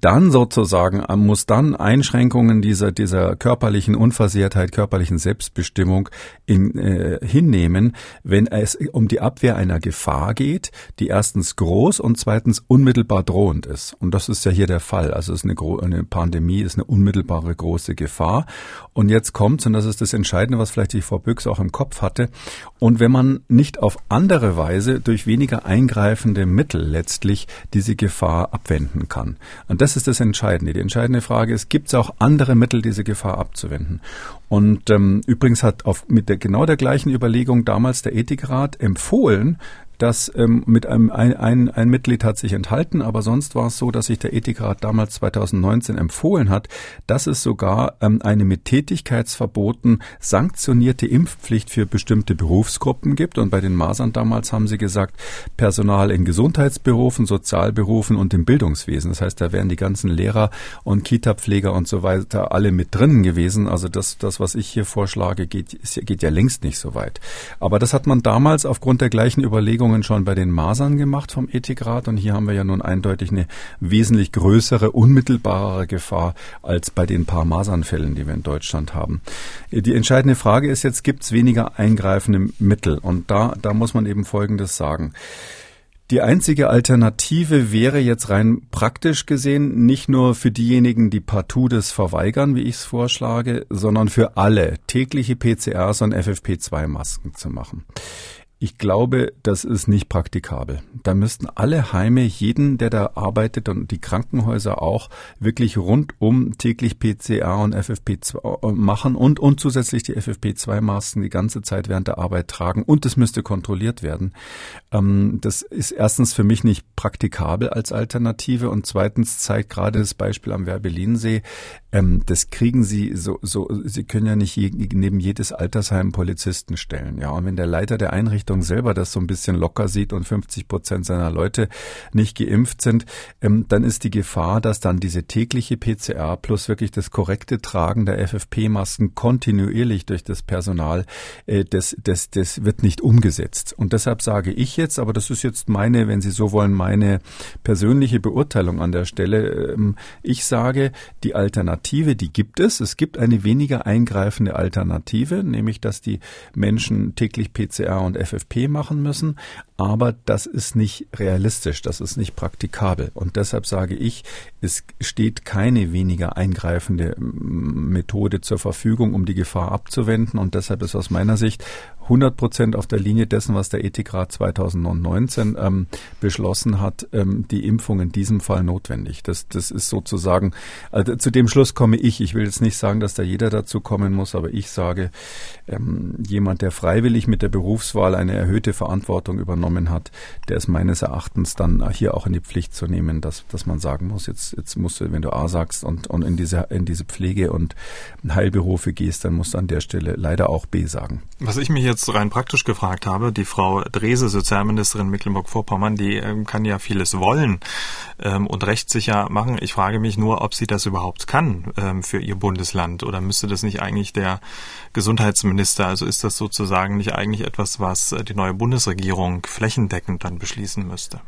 dann sozusagen, äh, muss dann Einschränkungen dieser, dieser körperlichen Unversehrtheit, körperlichen Selbstbestimmung in, äh, hinnehmen, wenn es um die Abwehr einer Gefahr geht, die erstens groß und zweitens unmittelbar drohend ist. Und das ist ja hier der Fall. Also es ist eine, eine Pandemie ist eine unmittelbare große Gefahr. Und jetzt kommt's, und das ist das Entscheidende, was vielleicht die Frau Büchs auch im Kopf hatte. Und wenn man nicht auf andere Weise durch weniger eingreifende Mittel letztlich diese Gefahr abwenden kann. Und das ist das Entscheidende. Die entscheidende Frage ist, gibt es auch andere Mittel, diese Gefahr abzuwenden? Und ähm, übrigens hat auf, mit der, genau der gleichen Überlegung damals der Ethikrat empfohlen, dass ähm, mit einem ein, ein, ein Mitglied hat sich enthalten, aber sonst war es so, dass sich der Ethikrat damals 2019 empfohlen hat, dass es sogar ähm, eine mit Tätigkeitsverboten sanktionierte Impfpflicht für bestimmte Berufsgruppen gibt. Und bei den Masern damals haben sie gesagt, Personal in Gesundheitsberufen, Sozialberufen und im Bildungswesen. Das heißt, da wären die ganzen Lehrer und Kita-Pfleger und so weiter alle mit drinnen gewesen. Also das, das was ich hier vorschlage, geht, geht ja längst nicht so weit. Aber das hat man damals aufgrund der gleichen Überlegungen Untersuchungen schon bei den Masern gemacht vom Ethikrat und hier haben wir ja nun eindeutig eine wesentlich größere, unmittelbarere Gefahr als bei den paar Masernfällen, die wir in Deutschland haben. Die entscheidende Frage ist jetzt, gibt es weniger eingreifende Mittel? Und da, da muss man eben Folgendes sagen. Die einzige Alternative wäre jetzt rein praktisch gesehen nicht nur für diejenigen, die partout das verweigern, wie ich es vorschlage, sondern für alle tägliche PCRs und FFP2-Masken zu machen. Ich glaube, das ist nicht praktikabel. Da müssten alle Heime jeden, der da arbeitet und die Krankenhäuser auch wirklich rundum täglich PCA und FFP2 äh, machen und, und zusätzlich die FFP2-Masken die ganze Zeit während der Arbeit tragen und es müsste kontrolliert werden. Ähm, das ist erstens für mich nicht praktikabel als Alternative und zweitens zeigt gerade das Beispiel am Werbelinsee, ähm, das kriegen Sie so, so, Sie können ja nicht je, neben jedes Altersheim Polizisten stellen. Ja, und wenn der Leiter der Einrichtung Richtung selber das so ein bisschen locker sieht und 50 Prozent seiner Leute nicht geimpft sind, ähm, dann ist die Gefahr, dass dann diese tägliche PCR plus wirklich das korrekte Tragen der FFP-Masken kontinuierlich durch das Personal, äh, das, das, das wird nicht umgesetzt. Und deshalb sage ich jetzt, aber das ist jetzt meine, wenn Sie so wollen, meine persönliche Beurteilung an der Stelle. Ähm, ich sage, die Alternative, die gibt es. Es gibt eine weniger eingreifende Alternative, nämlich dass die Menschen täglich PCR und FFP FFP machen müssen. Aber das ist nicht realistisch, das ist nicht praktikabel. Und deshalb sage ich, es steht keine weniger eingreifende Methode zur Verfügung, um die Gefahr abzuwenden. Und deshalb ist aus meiner Sicht 100 Prozent auf der Linie dessen, was der Ethikrat 2019 ähm, beschlossen hat, ähm, die Impfung in diesem Fall notwendig. Das, das ist sozusagen, also zu dem Schluss komme ich. Ich will jetzt nicht sagen, dass da jeder dazu kommen muss, aber ich sage, ähm, jemand, der freiwillig mit der Berufswahl eine erhöhte Verantwortung übernommen hat, der ist meines Erachtens dann hier auch in die Pflicht zu nehmen, dass, dass man sagen muss, jetzt, jetzt musst du, wenn du A sagst und, und in diese, in diese Pflege und Heilberufe gehst, dann musst du an der Stelle leider auch B sagen. Was ich mich jetzt rein praktisch gefragt habe, die Frau Drese, Sozialministerin Mecklenburg-Vorpommern, die ähm, kann ja vieles wollen ähm, und rechtssicher machen. Ich frage mich nur, ob sie das überhaupt kann ähm, für ihr Bundesland oder müsste das nicht eigentlich der Gesundheitsminister, also ist das sozusagen nicht eigentlich etwas, was äh, die neue Bundesregierung flächendeckend dann beschließen müsste?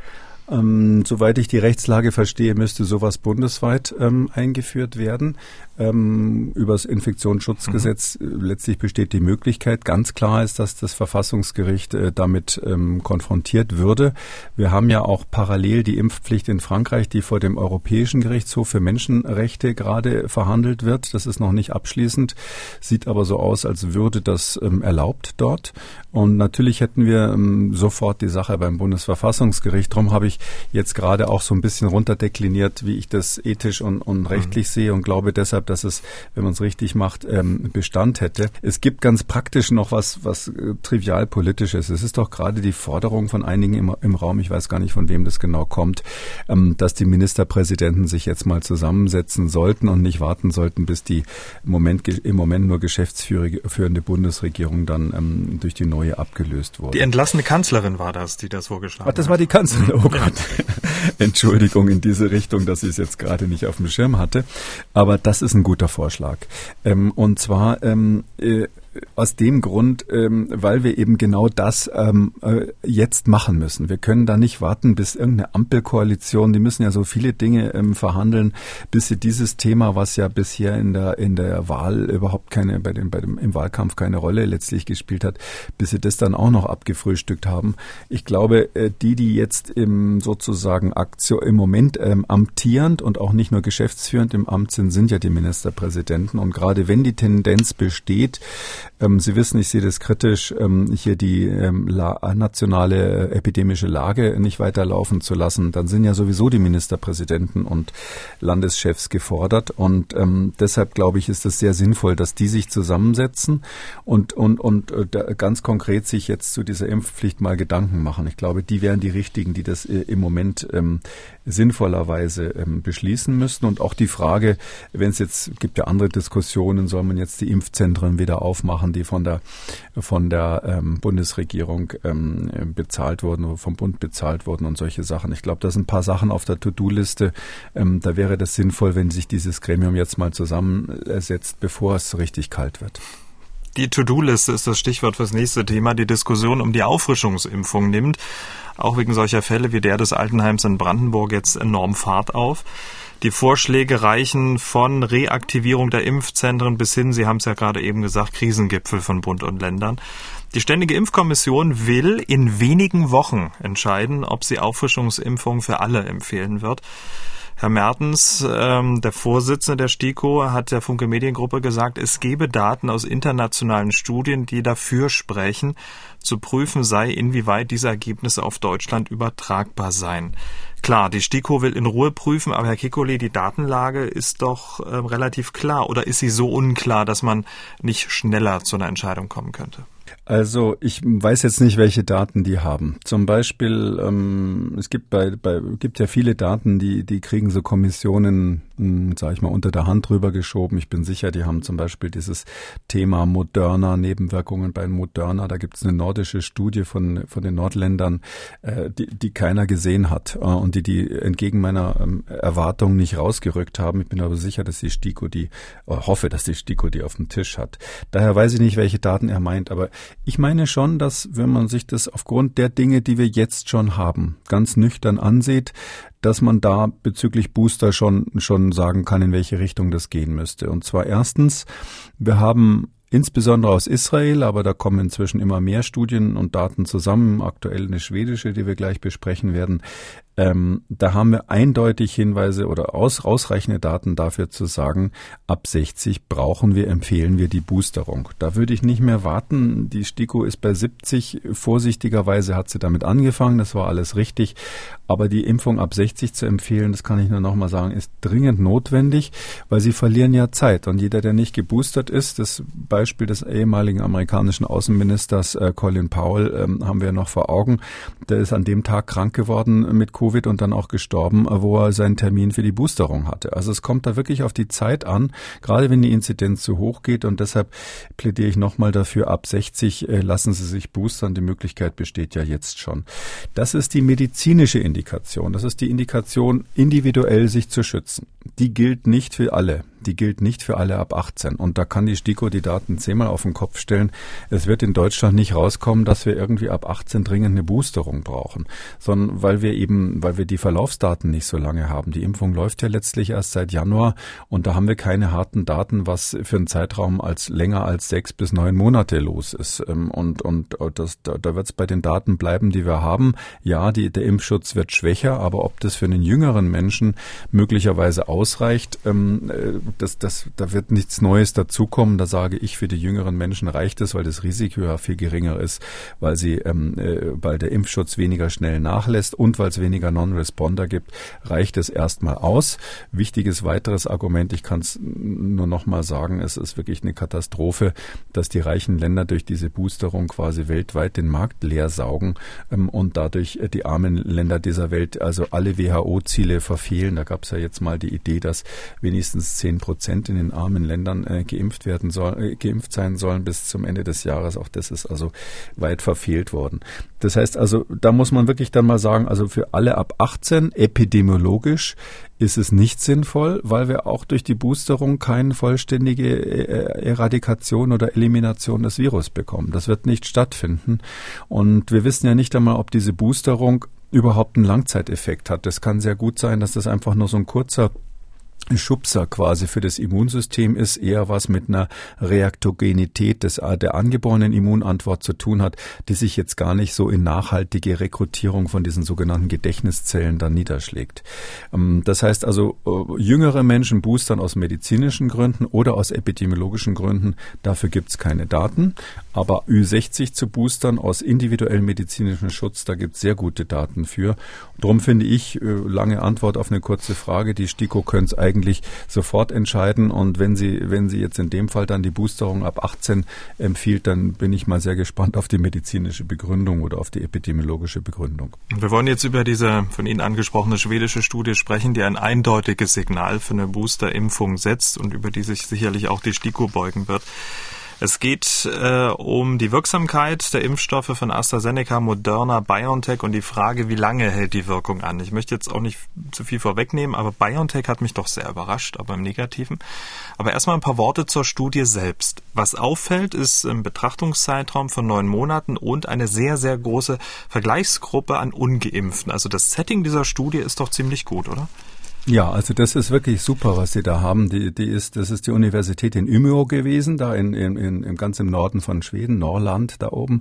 Ähm, soweit ich die Rechtslage verstehe, müsste sowas bundesweit ähm, eingeführt werden ähm, über das Infektionsschutzgesetz. Mhm. Letztlich besteht die Möglichkeit. Ganz klar ist, dass das Verfassungsgericht äh, damit ähm, konfrontiert würde. Wir haben ja auch parallel die Impfpflicht in Frankreich, die vor dem Europäischen Gerichtshof für Menschenrechte gerade verhandelt wird. Das ist noch nicht abschließend, sieht aber so aus, als würde das ähm, erlaubt dort. Und natürlich hätten wir ähm, sofort die Sache beim Bundesverfassungsgericht. Darum habe ich jetzt gerade auch so ein bisschen runterdekliniert, wie ich das ethisch und, und rechtlich mhm. sehe und glaube deshalb, dass es, wenn man es richtig macht, ähm, Bestand hätte. Es gibt ganz praktisch noch was, was äh, trivial politisches. Es ist doch gerade die Forderung von einigen im, im Raum, ich weiß gar nicht, von wem das genau kommt, ähm, dass die Ministerpräsidenten sich jetzt mal zusammensetzen sollten und nicht warten sollten, bis die im Moment, im Moment nur geschäftsführende Bundesregierung dann ähm, durch die neue abgelöst wurde. Die entlassene Kanzlerin war das, die das vorgeschlagen hat. Das war die Kanzlerin. Oh Gott. Entschuldigung in diese Richtung, dass ich es jetzt gerade nicht auf dem Schirm hatte. Aber das ist ein guter Vorschlag. Ähm, und zwar ähm, äh, aus dem Grund, ähm, weil wir eben genau das ähm, äh, jetzt machen müssen. Wir können da nicht warten, bis irgendeine Ampelkoalition, die müssen ja so viele Dinge ähm, verhandeln, bis sie dieses Thema, was ja bisher in der in der Wahl überhaupt keine bei dem bei dem im Wahlkampf keine Rolle letztlich gespielt hat, bis sie das dann auch noch abgefrühstückt haben. Ich glaube, äh, die, die jetzt im sozusagen Aktion im Moment ähm, amtierend und auch nicht nur geschäftsführend im Amt sind, sind ja die Ministerpräsidenten. Und gerade wenn die Tendenz besteht, ähm, Sie wissen, ich sehe das kritisch, ähm, hier die ähm, nationale epidemische Lage nicht weiterlaufen zu lassen. Dann sind ja sowieso die Ministerpräsidenten und Landeschefs gefordert. Und ähm, deshalb glaube ich, ist es sehr sinnvoll, dass die sich zusammensetzen und, und, und äh, ganz konkret sich jetzt zu dieser Impfpflicht mal Gedanken machen. Ich glaube, die wären die richtigen, die das äh, im Moment ähm, sinnvollerweise ähm, beschließen müssten. Und auch die Frage, wenn es jetzt gibt ja andere Diskussionen, soll man jetzt die Impfzentren wieder aufmachen, die von der von der ähm, Bundesregierung ähm, bezahlt wurden, vom Bund bezahlt wurden und solche Sachen. Ich glaube, da sind ein paar Sachen auf der To-Do-Liste. Ähm, da wäre das sinnvoll, wenn sich dieses Gremium jetzt mal zusammensetzt, bevor es richtig kalt wird. Die To-Do-Liste ist das Stichwort fürs nächste Thema. Die Diskussion um die Auffrischungsimpfung nimmt, auch wegen solcher Fälle wie der des Altenheims in Brandenburg, jetzt enorm Fahrt auf. Die Vorschläge reichen von Reaktivierung der Impfzentren bis hin, Sie haben es ja gerade eben gesagt, Krisengipfel von Bund und Ländern. Die Ständige Impfkommission will in wenigen Wochen entscheiden, ob sie Auffrischungsimpfungen für alle empfehlen wird. Herr Mertens, ähm, der Vorsitzende der STIKO, hat der Funke Mediengruppe gesagt, es gebe Daten aus internationalen Studien, die dafür sprechen, zu prüfen sei, inwieweit diese Ergebnisse auf Deutschland übertragbar seien. Klar, die STIKO will in Ruhe prüfen, aber Herr Kikole, die Datenlage ist doch äh, relativ klar. Oder ist sie so unklar, dass man nicht schneller zu einer Entscheidung kommen könnte? Also ich weiß jetzt nicht, welche Daten die haben. Zum Beispiel, ähm, es gibt bei, bei gibt ja viele Daten, die die kriegen so Kommissionen, sage ich mal, unter der Hand drüber geschoben. Ich bin sicher, die haben zum Beispiel dieses Thema Moderna, Nebenwirkungen bei Moderna. Da gibt es eine nordische Studie von von den Nordländern, äh, die die keiner gesehen hat äh, und die die entgegen meiner ähm, Erwartung nicht rausgerückt haben. Ich bin aber sicher, dass die STIKO die, äh, hoffe, dass die STIKO die auf dem Tisch hat. Daher weiß ich nicht, welche Daten er meint, aber ich meine schon, dass wenn man sich das aufgrund der Dinge, die wir jetzt schon haben, ganz nüchtern ansieht, dass man da bezüglich Booster schon, schon sagen kann, in welche Richtung das gehen müsste. Und zwar erstens, wir haben insbesondere aus Israel, aber da kommen inzwischen immer mehr Studien und Daten zusammen. Aktuell eine schwedische, die wir gleich besprechen werden. Ähm, da haben wir eindeutig Hinweise oder aus, ausreichende Daten dafür zu sagen, ab 60 brauchen wir, empfehlen wir die Boosterung. Da würde ich nicht mehr warten. Die STIKO ist bei 70. Vorsichtigerweise hat sie damit angefangen. Das war alles richtig. Aber die Impfung ab 60 zu empfehlen, das kann ich nur noch mal sagen, ist dringend notwendig, weil sie verlieren ja Zeit. Und jeder, der nicht geboostert ist, das Beispiel des ehemaligen amerikanischen Außenministers äh, Colin Powell ähm, haben wir noch vor Augen. Der ist an dem Tag krank geworden mit Covid und dann auch gestorben, wo er seinen Termin für die Boosterung hatte. Also es kommt da wirklich auf die Zeit an, gerade wenn die Inzidenz zu hoch geht. Und deshalb plädiere ich nochmal dafür, ab 60 äh, lassen Sie sich boostern. Die Möglichkeit besteht ja jetzt schon. Das ist die medizinische Indikation. Das ist die Indikation, individuell sich zu schützen. Die gilt nicht für alle die gilt nicht für alle ab 18. Und da kann die STIKO die Daten zehnmal auf den Kopf stellen. Es wird in Deutschland nicht rauskommen, dass wir irgendwie ab 18 dringend eine Boosterung brauchen, sondern weil wir eben, weil wir die Verlaufsdaten nicht so lange haben. Die Impfung läuft ja letztlich erst seit Januar und da haben wir keine harten Daten, was für einen Zeitraum als länger als sechs bis neun Monate los ist. Ähm, und, und das, da, da wird es bei den Daten bleiben, die wir haben. Ja, die, der Impfschutz wird schwächer, aber ob das für einen jüngeren Menschen möglicherweise ausreicht, ähm, äh, das, das, da wird nichts Neues dazukommen. Da sage ich, für die jüngeren Menschen reicht es, weil das Risiko ja viel geringer ist, weil sie, ähm, äh, weil der Impfschutz weniger schnell nachlässt und weil es weniger Non-Responder gibt, reicht es erstmal aus. Wichtiges weiteres Argument, ich kann es nur noch mal sagen, es ist wirklich eine Katastrophe, dass die reichen Länder durch diese Boosterung quasi weltweit den Markt leer saugen ähm, und dadurch äh, die armen Länder dieser Welt also alle WHO-Ziele verfehlen. Da gab es ja jetzt mal die Idee, dass wenigstens zehn Prozent in den armen Ländern äh, geimpft werden soll, äh, geimpft sein sollen bis zum Ende des Jahres. Auch das ist also weit verfehlt worden. Das heißt also, da muss man wirklich dann mal sagen, also für alle ab 18 epidemiologisch ist es nicht sinnvoll, weil wir auch durch die Boosterung keine vollständige äh, Eradikation oder Elimination des Virus bekommen. Das wird nicht stattfinden. Und wir wissen ja nicht einmal, ob diese Boosterung überhaupt einen Langzeiteffekt hat. Das kann sehr gut sein, dass das einfach nur so ein kurzer Schubser quasi für das Immunsystem ist, eher was mit einer Reaktogenität des, der angeborenen Immunantwort zu tun hat, die sich jetzt gar nicht so in nachhaltige Rekrutierung von diesen sogenannten Gedächtniszellen dann niederschlägt. Ähm, das heißt also, äh, jüngere Menschen boostern aus medizinischen Gründen oder aus epidemiologischen Gründen, dafür gibt es keine Daten. Aber Ü60 zu boostern aus individuellem medizinischen Schutz, da gibt es sehr gute Daten für. Darum finde ich, äh, lange Antwort auf eine kurze Frage, die STIKO könnte eigentlich sofort entscheiden. Und wenn sie, wenn sie jetzt in dem Fall dann die Boosterung ab 18 empfiehlt, dann bin ich mal sehr gespannt auf die medizinische Begründung oder auf die epidemiologische Begründung. Wir wollen jetzt über diese von Ihnen angesprochene schwedische Studie sprechen, die ein eindeutiges Signal für eine Boosterimpfung setzt und über die sich sicherlich auch die STIKO beugen wird. Es geht äh, um die Wirksamkeit der Impfstoffe von AstraZeneca, Moderna, BioNTech und die Frage, wie lange hält die Wirkung an. Ich möchte jetzt auch nicht zu viel vorwegnehmen, aber BioNTech hat mich doch sehr überrascht, aber im Negativen. Aber erstmal ein paar Worte zur Studie selbst. Was auffällt, ist ein Betrachtungszeitraum von neun Monaten und eine sehr, sehr große Vergleichsgruppe an Ungeimpften. Also das Setting dieser Studie ist doch ziemlich gut, oder? Ja, also das ist wirklich super, was Sie da haben. Die, die ist, das ist die Universität in Umeå gewesen, da in, in, in, im ganz im Norden von Schweden, Norrland da oben,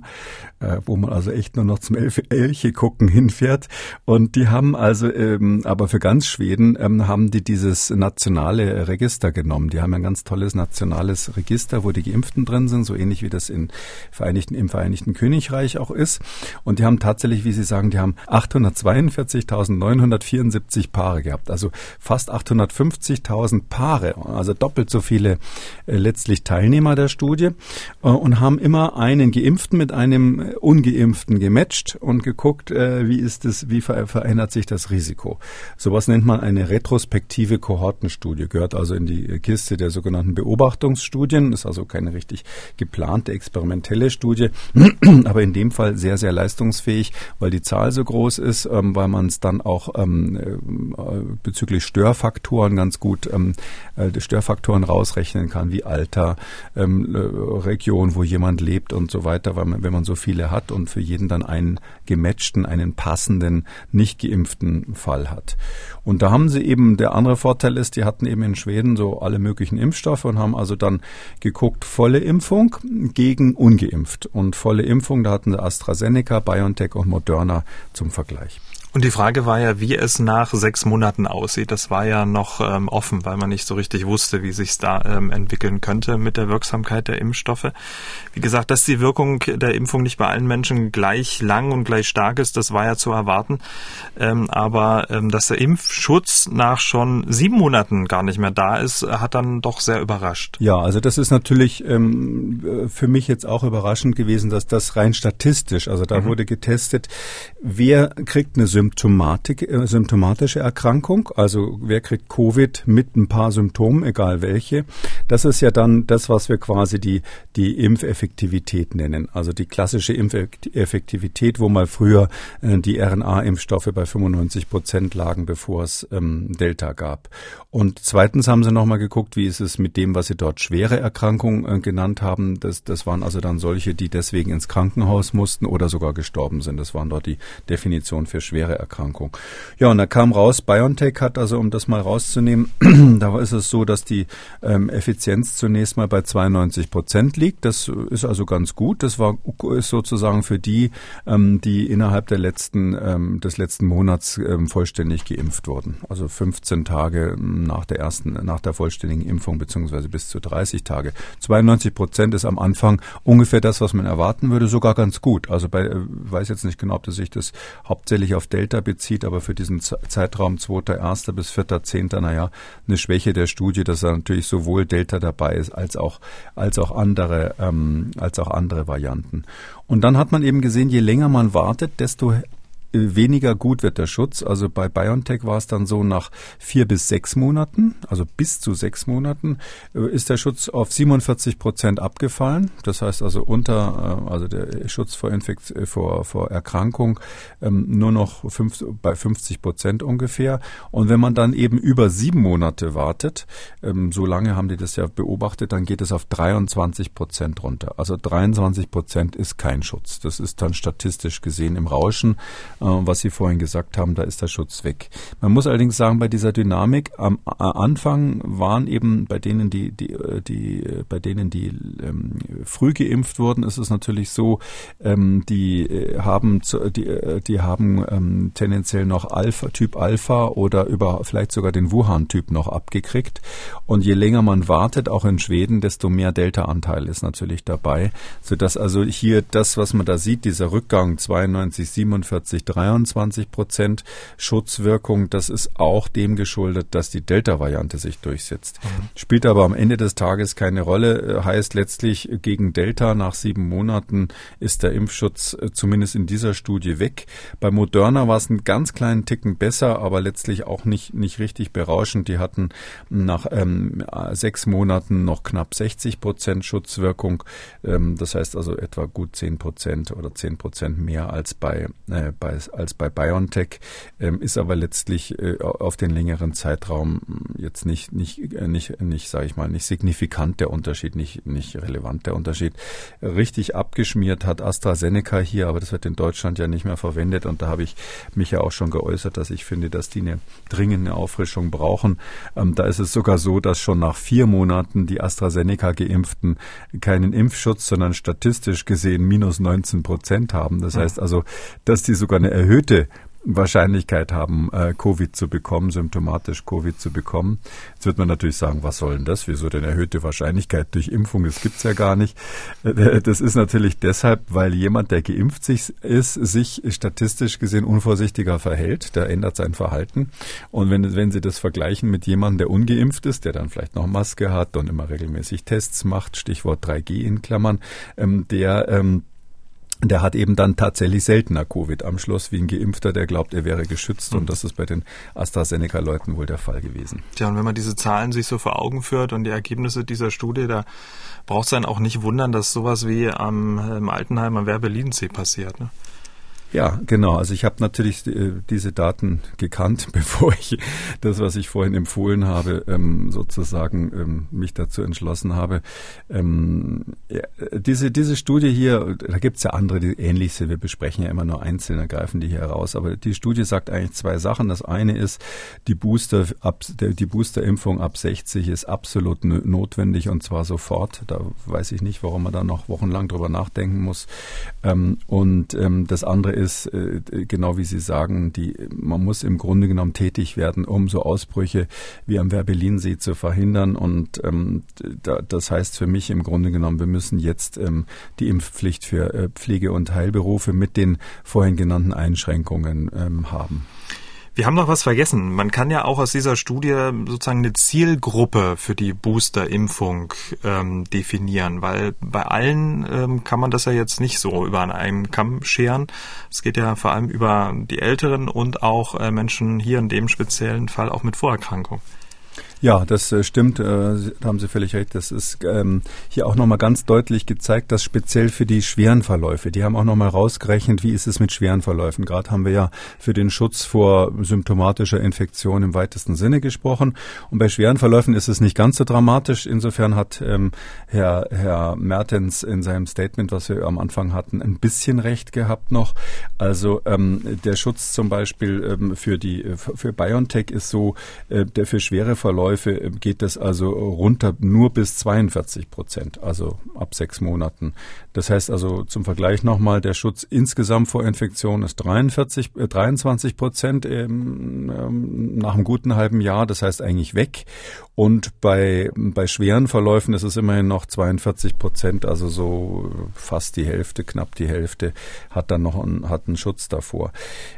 äh, wo man also echt nur noch zum Elf Elche gucken hinfährt. Und die haben also, ähm, aber für ganz Schweden ähm, haben die dieses nationale Register genommen. Die haben ein ganz tolles nationales Register, wo die Geimpften drin sind, so ähnlich wie das in Vereinigten, im Vereinigten Königreich auch ist. Und die haben tatsächlich, wie Sie sagen, die haben 842.974 Paare gehabt. Also fast 850.000 Paare, also doppelt so viele äh, letztlich Teilnehmer der Studie äh, und haben immer einen Geimpften mit einem äh, Ungeimpften gematcht und geguckt, wie ist es, wie ver verändert sich das Risiko. Sowas nennt man eine retrospektive Kohortenstudie, gehört also in die Kiste der sogenannten Beobachtungsstudien, ist also keine richtig geplante experimentelle Studie, aber in dem Fall sehr, sehr leistungsfähig, weil die Zahl so groß ist, ähm, weil man es dann auch ähm, bezüglich bezüglich Störfaktoren ganz gut ähm, äh, Störfaktoren rausrechnen kann, wie Alter, ähm, Region, wo jemand lebt und so weiter, weil man, wenn man so viele hat und für jeden dann einen gematchten, einen passenden, nicht geimpften Fall hat. Und da haben sie eben, der andere Vorteil ist, die hatten eben in Schweden so alle möglichen Impfstoffe und haben also dann geguckt, volle Impfung gegen ungeimpft. Und volle Impfung, da hatten sie AstraZeneca, BioNTech und Moderna zum Vergleich. Und die Frage war ja, wie es nach sechs Monaten aussieht. Das war ja noch ähm, offen, weil man nicht so richtig wusste, wie sich da ähm, entwickeln könnte mit der Wirksamkeit der Impfstoffe. Wie gesagt, dass die Wirkung der Impfung nicht bei allen Menschen gleich lang und gleich stark ist, das war ja zu erwarten. Ähm, aber ähm, dass der Impfschutz nach schon sieben Monaten gar nicht mehr da ist, hat dann doch sehr überrascht. Ja, also das ist natürlich ähm, für mich jetzt auch überraschend gewesen, dass das rein statistisch, also da mhm. wurde getestet, wer kriegt eine Symptom Symptomatik, äh, symptomatische Erkrankung, also wer kriegt Covid mit ein paar Symptomen, egal welche. Das ist ja dann das, was wir quasi die, die Impfeffektivität nennen. Also die klassische Impfeffektivität, wo mal früher äh, die RNA-Impfstoffe bei 95 Prozent lagen, bevor es ähm, Delta gab. Und zweitens haben sie nochmal geguckt, wie ist es mit dem, was sie dort schwere Erkrankungen äh, genannt haben. Das, das waren also dann solche, die deswegen ins Krankenhaus mussten oder sogar gestorben sind. Das waren dort die Definition für schwere schwere Erkrankung. Ja, und da kam raus, BioNTech hat also, um das mal rauszunehmen, da ist es so, dass die ähm, Effizienz zunächst mal bei 92 Prozent liegt. Das ist also ganz gut. Das war ist sozusagen für die, ähm, die innerhalb der letzten, ähm, des letzten Monats ähm, vollständig geimpft wurden. Also 15 Tage nach der ersten, nach der vollständigen Impfung beziehungsweise bis zu 30 Tage. 92 Prozent ist am Anfang ungefähr das, was man erwarten würde, sogar ganz gut. Also bei, äh, weiß jetzt nicht genau, ob das sich das hauptsächlich auf Delta Delta bezieht, aber für diesen Zeitraum 2.1. bis 4.10. naja, eine Schwäche der Studie, dass da natürlich sowohl Delta dabei ist als auch, als auch andere, ähm, als auch andere Varianten. Und dann hat man eben gesehen, je länger man wartet, desto weniger gut wird der Schutz. Also bei BioNTech war es dann so, nach vier bis sechs Monaten, also bis zu sechs Monaten, äh, ist der Schutz auf 47 Prozent abgefallen. Das heißt also unter, äh, also der Schutz vor, Infekt, äh, vor, vor Erkrankung ähm, nur noch fünf, bei 50 Prozent ungefähr. Und wenn man dann eben über sieben Monate wartet, ähm, so lange haben die das ja beobachtet, dann geht es auf 23 Prozent runter. Also 23 Prozent ist kein Schutz. Das ist dann statistisch gesehen im Rauschen was Sie vorhin gesagt haben, da ist der Schutz weg. Man muss allerdings sagen, bei dieser Dynamik am Anfang waren eben bei denen, die, die, äh, die äh, bei denen, die ähm, früh geimpft wurden, ist es natürlich so, ähm, die haben, die, die haben ähm, tendenziell noch Alpha, Typ Alpha oder über vielleicht sogar den Wuhan-Typ noch abgekriegt. Und je länger man wartet, auch in Schweden, desto mehr Delta-Anteil ist natürlich dabei, sodass also hier das, was man da sieht, dieser Rückgang 92, 47, 23 Prozent Schutzwirkung. Das ist auch dem geschuldet, dass die Delta-Variante sich durchsetzt. Mhm. Spielt aber am Ende des Tages keine Rolle. Äh, heißt letztlich, gegen Delta nach sieben Monaten ist der Impfschutz äh, zumindest in dieser Studie weg. Bei Moderna war es einen ganz kleinen Ticken besser, aber letztlich auch nicht, nicht richtig berauschend. Die hatten nach ähm, sechs Monaten noch knapp 60 Prozent Schutzwirkung. Ähm, das heißt also etwa gut 10 Prozent oder 10 Prozent mehr als bei, äh, bei als bei BioNTech, ähm, ist aber letztlich äh, auf den längeren Zeitraum jetzt nicht, nicht, äh, nicht, nicht, sage ich mal, nicht signifikant der Unterschied, nicht, nicht relevant der Unterschied. Richtig abgeschmiert hat AstraZeneca hier, aber das wird in Deutschland ja nicht mehr verwendet und da habe ich mich ja auch schon geäußert, dass ich finde, dass die eine dringende Auffrischung brauchen. Ähm, da ist es sogar so, dass schon nach vier Monaten die AstraZeneca-Geimpften keinen Impfschutz, sondern statistisch gesehen minus 19 Prozent haben. Das heißt also, dass die sogar eine erhöhte Wahrscheinlichkeit haben, äh, Covid zu bekommen, symptomatisch Covid zu bekommen. Jetzt wird man natürlich sagen, was soll denn das? Wieso denn erhöhte Wahrscheinlichkeit durch Impfung? Das gibt's ja gar nicht. Äh, das ist natürlich deshalb, weil jemand, der geimpft ist, sich statistisch gesehen unvorsichtiger verhält. Der ändert sein Verhalten. Und wenn, wenn Sie das vergleichen mit jemandem, der ungeimpft ist, der dann vielleicht noch Maske hat und immer regelmäßig Tests macht, Stichwort 3G in Klammern, ähm, der ähm, der hat eben dann tatsächlich seltener Covid am Schluss wie ein Geimpfter, der glaubt, er wäre geschützt. Mhm. Und das ist bei den AstraZeneca-Leuten wohl der Fall gewesen. Tja, und wenn man diese Zahlen sich so vor Augen führt und die Ergebnisse dieser Studie, da braucht es dann auch nicht wundern, dass sowas wie am, im Altenheim am Werbeliedensee passiert. Ne? Ja, genau. Also ich habe natürlich äh, diese Daten gekannt, bevor ich das, was ich vorhin empfohlen habe, ähm, sozusagen ähm, mich dazu entschlossen habe. Ähm, diese, diese Studie hier, da gibt es ja andere, die ähnlich sind. Wir besprechen ja immer nur einzelne, greifen die hier heraus. Aber die Studie sagt eigentlich zwei Sachen. Das eine ist, die Booster die Boosterimpfung ab 60 ist absolut notwendig und zwar sofort. Da weiß ich nicht, warum man da noch wochenlang drüber nachdenken muss. Und das andere ist, ist, äh, genau wie Sie sagen, die, man muss im Grunde genommen tätig werden, um so Ausbrüche wie am Werbelinsee zu verhindern. Und ähm, da, das heißt für mich im Grunde genommen, wir müssen jetzt ähm, die Impfpflicht für äh, Pflege- und Heilberufe mit den vorhin genannten Einschränkungen ähm, haben. Wir haben noch was vergessen. Man kann ja auch aus dieser Studie sozusagen eine Zielgruppe für die Boosterimpfung ähm, definieren, weil bei allen ähm, kann man das ja jetzt nicht so über einen Kamm scheren. Es geht ja vor allem über die Älteren und auch äh, Menschen hier in dem speziellen Fall auch mit Vorerkrankung. Ja, das äh, stimmt, äh, da haben Sie völlig recht. Das ist ähm, hier auch nochmal ganz deutlich gezeigt, dass speziell für die schweren Verläufe, die haben auch nochmal rausgerechnet, wie ist es mit schweren Verläufen. Gerade haben wir ja für den Schutz vor symptomatischer Infektion im weitesten Sinne gesprochen. Und bei schweren Verläufen ist es nicht ganz so dramatisch. Insofern hat ähm, Herr, Herr Mertens in seinem Statement, was wir am Anfang hatten, ein bisschen recht gehabt noch. Also ähm, der Schutz zum Beispiel für die für BioNTech ist so, äh, der für schwere Verläufe Verläufe geht das also runter nur bis 42 Prozent, also ab sechs Monaten. Das heißt also zum Vergleich nochmal, der Schutz insgesamt vor Infektion ist 43, äh, 23 Prozent ähm, nach einem guten halben Jahr, das heißt eigentlich weg. Und bei, bei schweren Verläufen ist es immerhin noch 42 Prozent, also so fast die Hälfte, knapp die Hälfte hat dann noch einen, hat einen Schutz davor.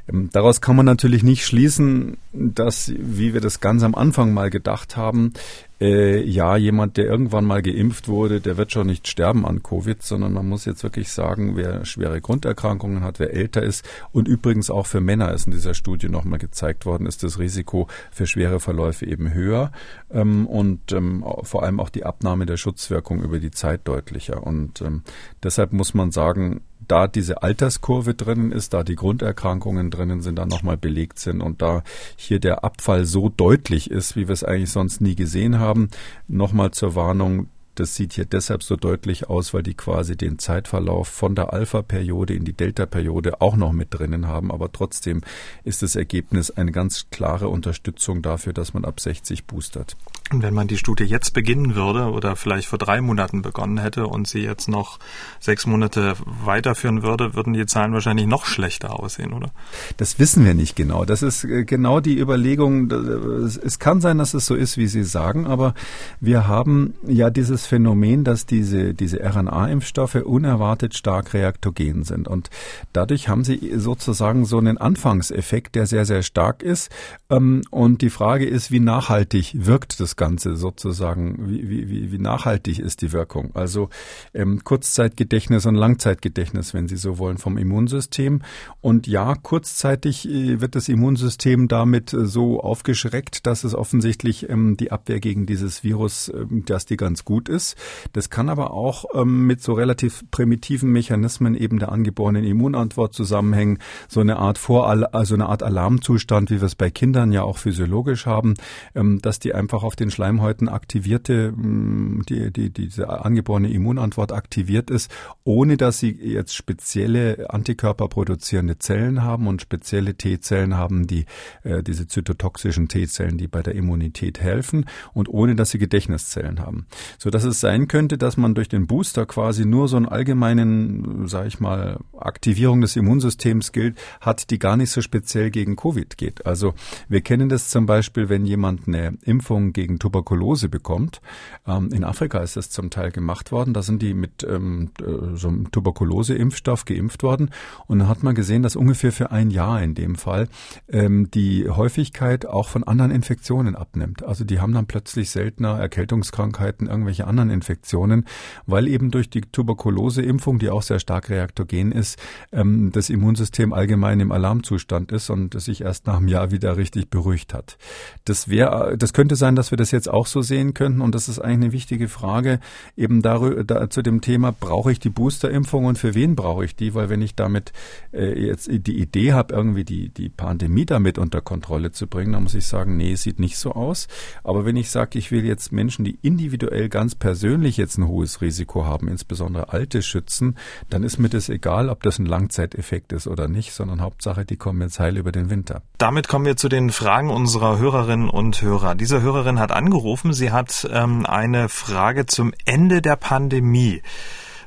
Ähm, daraus kann man natürlich nicht schließen, dass, wie wir das ganz am Anfang mal gedacht haben, äh, ja, jemand, der irgendwann mal geimpft wurde, der wird schon nicht sterben an Covid, sondern man muss jetzt wirklich sagen, wer schwere Grunderkrankungen hat, wer älter ist und übrigens auch für Männer ist in dieser Studie nochmal gezeigt worden, ist das Risiko für schwere Verläufe eben höher ähm, und ähm, vor allem auch die Abnahme der Schutzwirkung über die Zeit deutlicher. Und ähm, deshalb muss man sagen, da diese Alterskurve drinnen ist, da die Grunderkrankungen drinnen sind, da nochmal belegt sind und da hier der Abfall so deutlich ist, wie wir es eigentlich sonst nie gesehen haben, nochmal zur Warnung, das sieht hier deshalb so deutlich aus, weil die quasi den Zeitverlauf von der Alpha-Periode in die Delta-Periode auch noch mit drinnen haben. Aber trotzdem ist das Ergebnis eine ganz klare Unterstützung dafür, dass man ab 60 boostert. Und wenn man die Studie jetzt beginnen würde oder vielleicht vor drei Monaten begonnen hätte und sie jetzt noch sechs Monate weiterführen würde, würden die Zahlen wahrscheinlich noch schlechter aussehen, oder? Das wissen wir nicht genau. Das ist äh, genau die Überlegung. Es kann sein, dass es so ist, wie Sie sagen, aber wir haben ja dieses Phänomen, dass diese, diese RNA-Impfstoffe unerwartet stark reaktogen sind. Und dadurch haben sie sozusagen so einen Anfangseffekt, der sehr, sehr stark ist. Ähm, und die Frage ist, wie nachhaltig wirkt das Ganze sozusagen? Wie, wie, wie nachhaltig ist die Wirkung? Also ähm, Kurzzeitgedächtnis und Langzeitgedächtnis, wenn Sie so wollen, vom Immunsystem. Und ja, kurzzeitig äh, wird das Immunsystem damit äh, so aufgeschreckt, dass es offensichtlich ähm, die Abwehr gegen dieses Virus, dass die ganz gut ist ist. Das kann aber auch ähm, mit so relativ primitiven Mechanismen eben der angeborenen Immunantwort zusammenhängen. So eine Art Vor also eine Art Alarmzustand, wie wir es bei Kindern ja auch physiologisch haben, ähm, dass die einfach auf den Schleimhäuten aktivierte, ähm, die, die, diese angeborene Immunantwort aktiviert ist, ohne dass sie jetzt spezielle Antikörper produzierende Zellen haben und spezielle T-Zellen haben, die äh, diese zytotoxischen T-Zellen, die bei der Immunität helfen und ohne dass sie Gedächtniszellen haben. So dass es sein könnte, dass man durch den Booster quasi nur so einen allgemeinen, sage ich mal, Aktivierung des Immunsystems gilt, hat, die gar nicht so speziell gegen Covid geht. Also wir kennen das zum Beispiel, wenn jemand eine Impfung gegen Tuberkulose bekommt. Ähm, in Afrika ist das zum Teil gemacht worden. Da sind die mit ähm, äh, so einem Tuberkulose-Impfstoff geimpft worden. Und dann hat man gesehen, dass ungefähr für ein Jahr in dem Fall ähm, die Häufigkeit auch von anderen Infektionen abnimmt. Also die haben dann plötzlich seltener Erkältungskrankheiten, irgendwelche anderen Infektionen, weil eben durch die Tuberkuloseimpfung, die auch sehr stark reaktogen ist, ähm, das Immunsystem allgemein im Alarmzustand ist und sich erst nach einem Jahr wieder richtig beruhigt hat. Das wäre, das könnte sein, dass wir das das jetzt auch so sehen könnten. Und das ist eigentlich eine wichtige Frage, eben darüber, da, zu dem Thema, brauche ich die Boosterimpfung und für wen brauche ich die? Weil wenn ich damit äh, jetzt die Idee habe, irgendwie die, die Pandemie damit unter Kontrolle zu bringen, dann muss ich sagen, nee, sieht nicht so aus. Aber wenn ich sage, ich will jetzt Menschen, die individuell ganz persönlich jetzt ein hohes Risiko haben, insbesondere Alte schützen, dann ist mir das egal, ob das ein Langzeiteffekt ist oder nicht, sondern Hauptsache, die kommen jetzt heil über den Winter. Damit kommen wir zu den Fragen unserer Hörerinnen und Hörer. Diese Hörerin hat angerufen, sie hat ähm, eine Frage zum Ende der Pandemie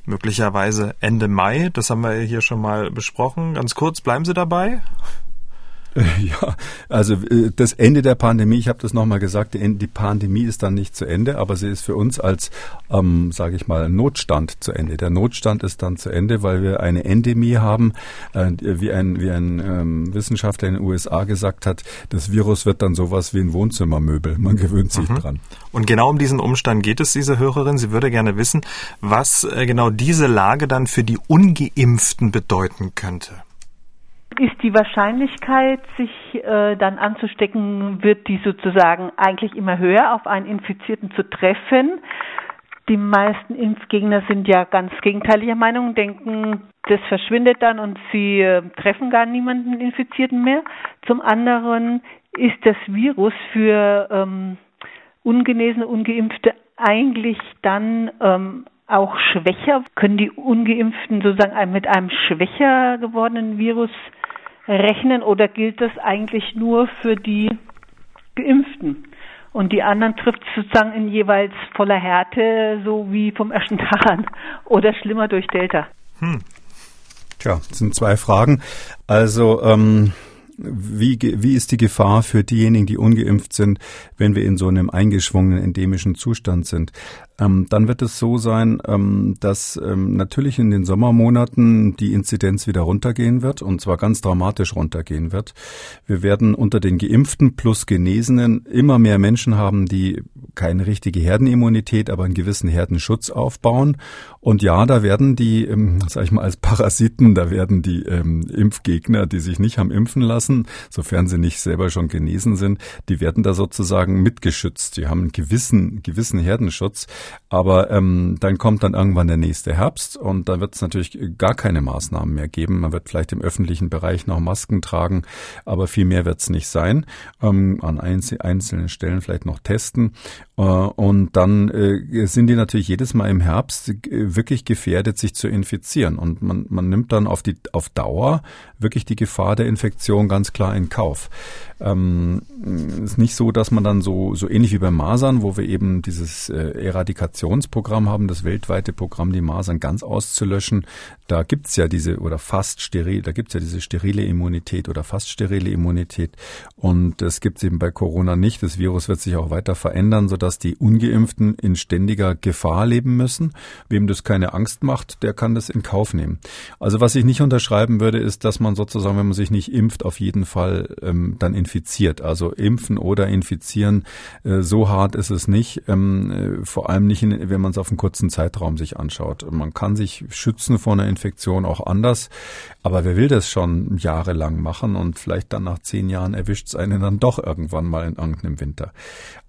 möglicherweise Ende Mai. Das haben wir hier schon mal besprochen. Ganz kurz, bleiben Sie dabei? Ja, also äh, das Ende der Pandemie, ich habe das nochmal gesagt, die Pandemie ist dann nicht zu Ende, aber sie ist für uns als, ähm, sage ich mal, Notstand zu Ende. Der Notstand ist dann zu Ende, weil wir eine Endemie haben, äh, wie ein, wie ein ähm, Wissenschaftler in den USA gesagt hat, das Virus wird dann sowas wie ein Wohnzimmermöbel. Man gewöhnt sich mhm. dran. Und genau um diesen Umstand geht es, diese Hörerin. Sie würde gerne wissen, was äh, genau diese Lage dann für die Ungeimpften bedeuten könnte ist die Wahrscheinlichkeit, sich äh, dann anzustecken, wird die sozusagen eigentlich immer höher, auf einen Infizierten zu treffen. Die meisten Impfgegner sind ja ganz gegenteiliger Meinung, denken, das verschwindet dann und sie äh, treffen gar niemanden Infizierten mehr. Zum anderen ist das Virus für ähm, ungenesene, ungeimpfte eigentlich dann ähm, auch schwächer? Können die Ungeimpften sozusagen mit einem schwächer gewordenen Virus rechnen oder gilt das eigentlich nur für die Geimpften? Und die anderen trifft sozusagen in jeweils voller Härte, so wie vom ersten Tag an oder schlimmer durch Delta. Hm. Tja, das sind zwei Fragen. Also ähm, wie, wie ist die Gefahr für diejenigen, die ungeimpft sind, wenn wir in so einem eingeschwungenen endemischen Zustand sind? Ähm, dann wird es so sein, ähm, dass ähm, natürlich in den Sommermonaten die Inzidenz wieder runtergehen wird und zwar ganz dramatisch runtergehen wird. Wir werden unter den Geimpften plus Genesenen immer mehr Menschen haben, die keine richtige Herdenimmunität, aber einen gewissen Herdenschutz aufbauen. Und ja, da werden die, ähm, sag ich mal, als Parasiten, da werden die ähm, Impfgegner, die sich nicht haben impfen lassen, sofern sie nicht selber schon genesen sind, die werden da sozusagen mitgeschützt. Die haben einen gewissen, gewissen Herdenschutz. Aber ähm, dann kommt dann irgendwann der nächste Herbst und da wird es natürlich gar keine Maßnahmen mehr geben. Man wird vielleicht im öffentlichen Bereich noch Masken tragen, aber viel mehr wird es nicht sein. Ähm, an einzelnen Stellen vielleicht noch testen. Äh, und dann äh, sind die natürlich jedes Mal im Herbst wirklich gefährdet, sich zu infizieren. Und man, man nimmt dann auf die auf Dauer wirklich die Gefahr der Infektion ganz klar in Kauf. Ähm, ist nicht so, dass man dann so, so ähnlich wie bei Masern, wo wir eben dieses äh, Eradikationsprogramm haben, das weltweite Programm, die Masern ganz auszulöschen. Da gibt's ja diese, oder fast steril, da gibt's ja diese sterile Immunität oder fast sterile Immunität. Und das gibt's eben bei Corona nicht. Das Virus wird sich auch weiter verändern, sodass die Ungeimpften in ständiger Gefahr leben müssen. Wem das keine Angst macht, der kann das in Kauf nehmen. Also was ich nicht unterschreiben würde, ist, dass man sozusagen, wenn man sich nicht impft, auf jeden Fall ähm, dann in infiziert. Also impfen oder infizieren, äh, so hart ist es nicht. Ähm, äh, vor allem nicht, in, wenn man es auf einen kurzen Zeitraum sich anschaut. Man kann sich schützen vor einer Infektion auch anders. Aber wer will das schon jahrelang machen und vielleicht dann nach zehn Jahren erwischt es einen dann doch irgendwann mal in irgendeinem Winter.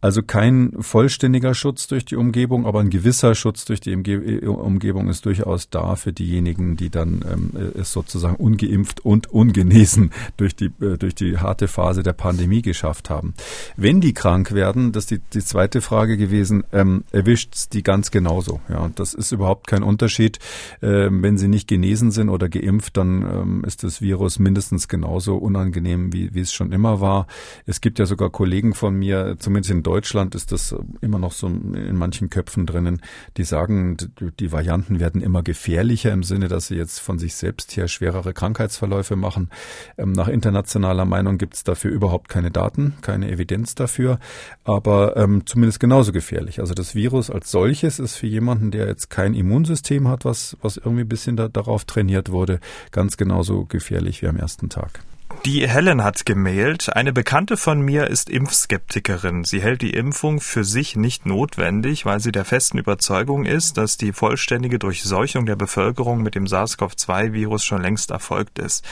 Also kein vollständiger Schutz durch die Umgebung, aber ein gewisser Schutz durch die Umgebung ist durchaus da für diejenigen, die dann ähm, es sozusagen ungeimpft und ungenesen durch die, äh, durch die harte Phase der Pandemie geschafft haben. Wenn die krank werden, das ist die, die zweite Frage gewesen, ähm, erwischt die ganz genauso. Ja, und das ist überhaupt kein Unterschied. Ähm, wenn sie nicht genesen sind oder geimpft, dann ähm, ist das Virus mindestens genauso unangenehm, wie, wie es schon immer war. Es gibt ja sogar Kollegen von mir, zumindest in Deutschland ist das immer noch so in manchen Köpfen drinnen, die sagen, die Varianten werden immer gefährlicher im Sinne, dass sie jetzt von sich selbst her schwerere Krankheitsverläufe machen. Ähm, nach internationaler Meinung gibt es dafür überhaupt keine Daten, keine Evidenz dafür, aber ähm, zumindest genauso gefährlich. Also das Virus als solches ist für jemanden, der jetzt kein Immunsystem hat, was, was irgendwie ein bisschen da, darauf trainiert wurde, ganz ganz genauso gefährlich wie am ersten Tag. Die Helen hat gemailt, eine Bekannte von mir ist Impfskeptikerin. Sie hält die Impfung für sich nicht notwendig, weil sie der festen Überzeugung ist, dass die vollständige Durchseuchung der Bevölkerung mit dem SARS-CoV-2-Virus schon längst erfolgt ist.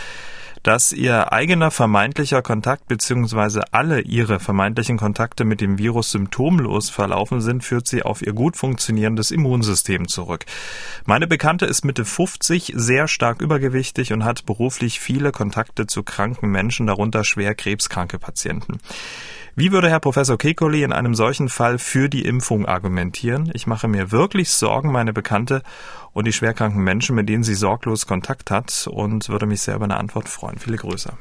Dass ihr eigener vermeintlicher Kontakt bzw. alle ihre vermeintlichen Kontakte mit dem Virus symptomlos verlaufen sind, führt sie auf ihr gut funktionierendes Immunsystem zurück. Meine Bekannte ist Mitte 50, sehr stark übergewichtig und hat beruflich viele Kontakte zu kranken Menschen, darunter schwer krebskranke Patienten. Wie würde Herr Professor Kekulé in einem solchen Fall für die Impfung argumentieren? Ich mache mir wirklich Sorgen, meine Bekannte und die schwerkranken Menschen, mit denen sie sorglos Kontakt hat und würde mich sehr über eine Antwort freuen. Viele Grüße.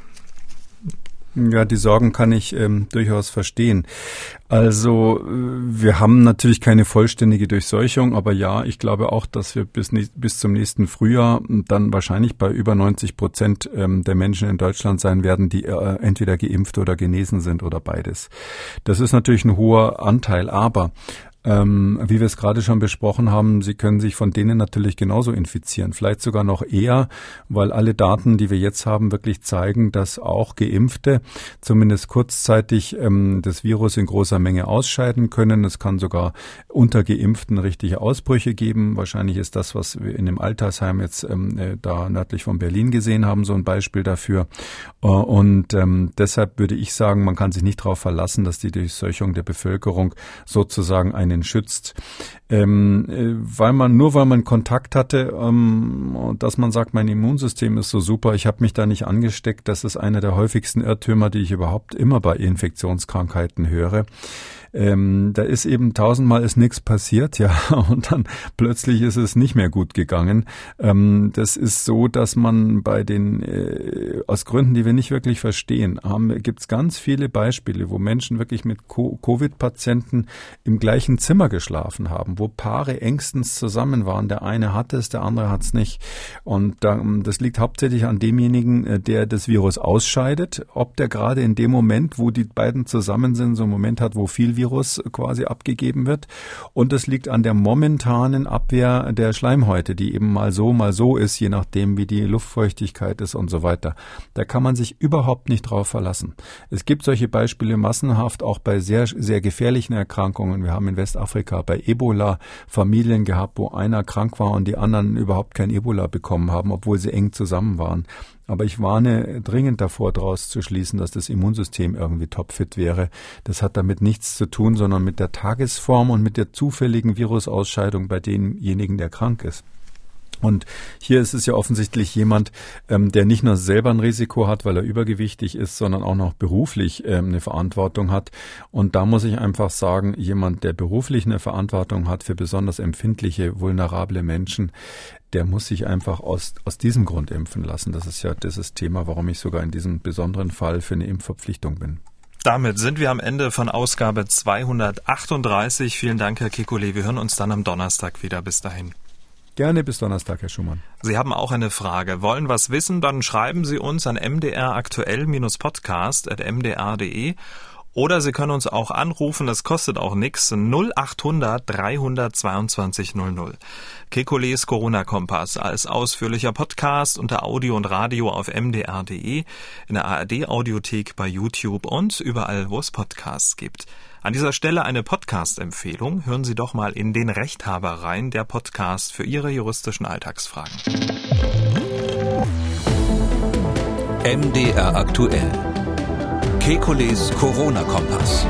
Ja, die Sorgen kann ich ähm, durchaus verstehen. Also äh, wir haben natürlich keine vollständige Durchseuchung, aber ja, ich glaube auch, dass wir bis, bis zum nächsten Frühjahr dann wahrscheinlich bei über 90 Prozent ähm, der Menschen in Deutschland sein werden, die äh, entweder geimpft oder genesen sind oder beides. Das ist natürlich ein hoher Anteil, aber ähm, wie wir es gerade schon besprochen haben, sie können sich von denen natürlich genauso infizieren, vielleicht sogar noch eher, weil alle Daten, die wir jetzt haben, wirklich zeigen, dass auch Geimpfte zumindest kurzzeitig ähm, das Virus in großer Menge ausscheiden können. Es kann sogar unter Geimpften richtige Ausbrüche geben. Wahrscheinlich ist das, was wir in dem Altersheim jetzt ähm, äh, da nördlich von Berlin gesehen haben, so ein Beispiel dafür. Äh, und ähm, deshalb würde ich sagen, man kann sich nicht darauf verlassen, dass die Durchseuchung der Bevölkerung sozusagen eine einen schützt. Ähm, äh, weil man, nur weil man Kontakt hatte, ähm, dass man sagt, mein Immunsystem ist so super, ich habe mich da nicht angesteckt, das ist einer der häufigsten Irrtümer, die ich überhaupt immer bei Infektionskrankheiten höre ähm, da ist eben tausendmal ist nichts passiert, ja, und dann plötzlich ist es nicht mehr gut gegangen. Ähm, das ist so, dass man bei den, äh, aus Gründen, die wir nicht wirklich verstehen, gibt es ganz viele Beispiele, wo Menschen wirklich mit Covid-Patienten im gleichen Zimmer geschlafen haben, wo Paare engstens zusammen waren. Der eine hatte es, der andere hat es nicht. Und da, das liegt hauptsächlich an demjenigen, äh, der das Virus ausscheidet, ob der gerade in dem Moment, wo die beiden zusammen sind, so einen Moment hat, wo viel Virus quasi abgegeben wird. Und es liegt an der momentanen Abwehr der Schleimhäute, die eben mal so, mal so ist, je nachdem, wie die Luftfeuchtigkeit ist und so weiter. Da kann man sich überhaupt nicht drauf verlassen. Es gibt solche Beispiele massenhaft auch bei sehr, sehr gefährlichen Erkrankungen. Wir haben in Westafrika bei Ebola Familien gehabt, wo einer krank war und die anderen überhaupt kein Ebola bekommen haben, obwohl sie eng zusammen waren. Aber ich warne dringend davor, daraus zu schließen, dass das Immunsystem irgendwie topfit wäre. Das hat damit nichts zu tun, sondern mit der Tagesform und mit der zufälligen Virusausscheidung bei demjenigen, der krank ist. Und hier ist es ja offensichtlich jemand, ähm, der nicht nur selber ein Risiko hat, weil er übergewichtig ist, sondern auch noch beruflich ähm, eine Verantwortung hat. Und da muss ich einfach sagen, jemand, der beruflich eine Verantwortung hat für besonders empfindliche, vulnerable Menschen, der muss sich einfach aus, aus diesem Grund impfen lassen. Das ist ja das Thema, warum ich sogar in diesem besonderen Fall für eine Impfverpflichtung bin. Damit sind wir am Ende von Ausgabe 238. Vielen Dank, Herr Kikole. Wir hören uns dann am Donnerstag wieder. Bis dahin. Gerne bis Donnerstag, Herr Schumann. Sie haben auch eine Frage, wollen was wissen, dann schreiben Sie uns an mdraktuell-podcast.mdr.de oder Sie können uns auch anrufen, das kostet auch nichts, 0800 322 00. Kekules Corona-Kompass als ausführlicher Podcast unter Audio und Radio auf mdr.de, in der ARD-Audiothek bei YouTube und überall, wo es Podcasts gibt. An dieser Stelle eine Podcast-Empfehlung. Hören Sie doch mal in den Rechthaber rein, der Podcast für Ihre juristischen Alltagsfragen. MDR aktuell. Kekules Corona-Kompass.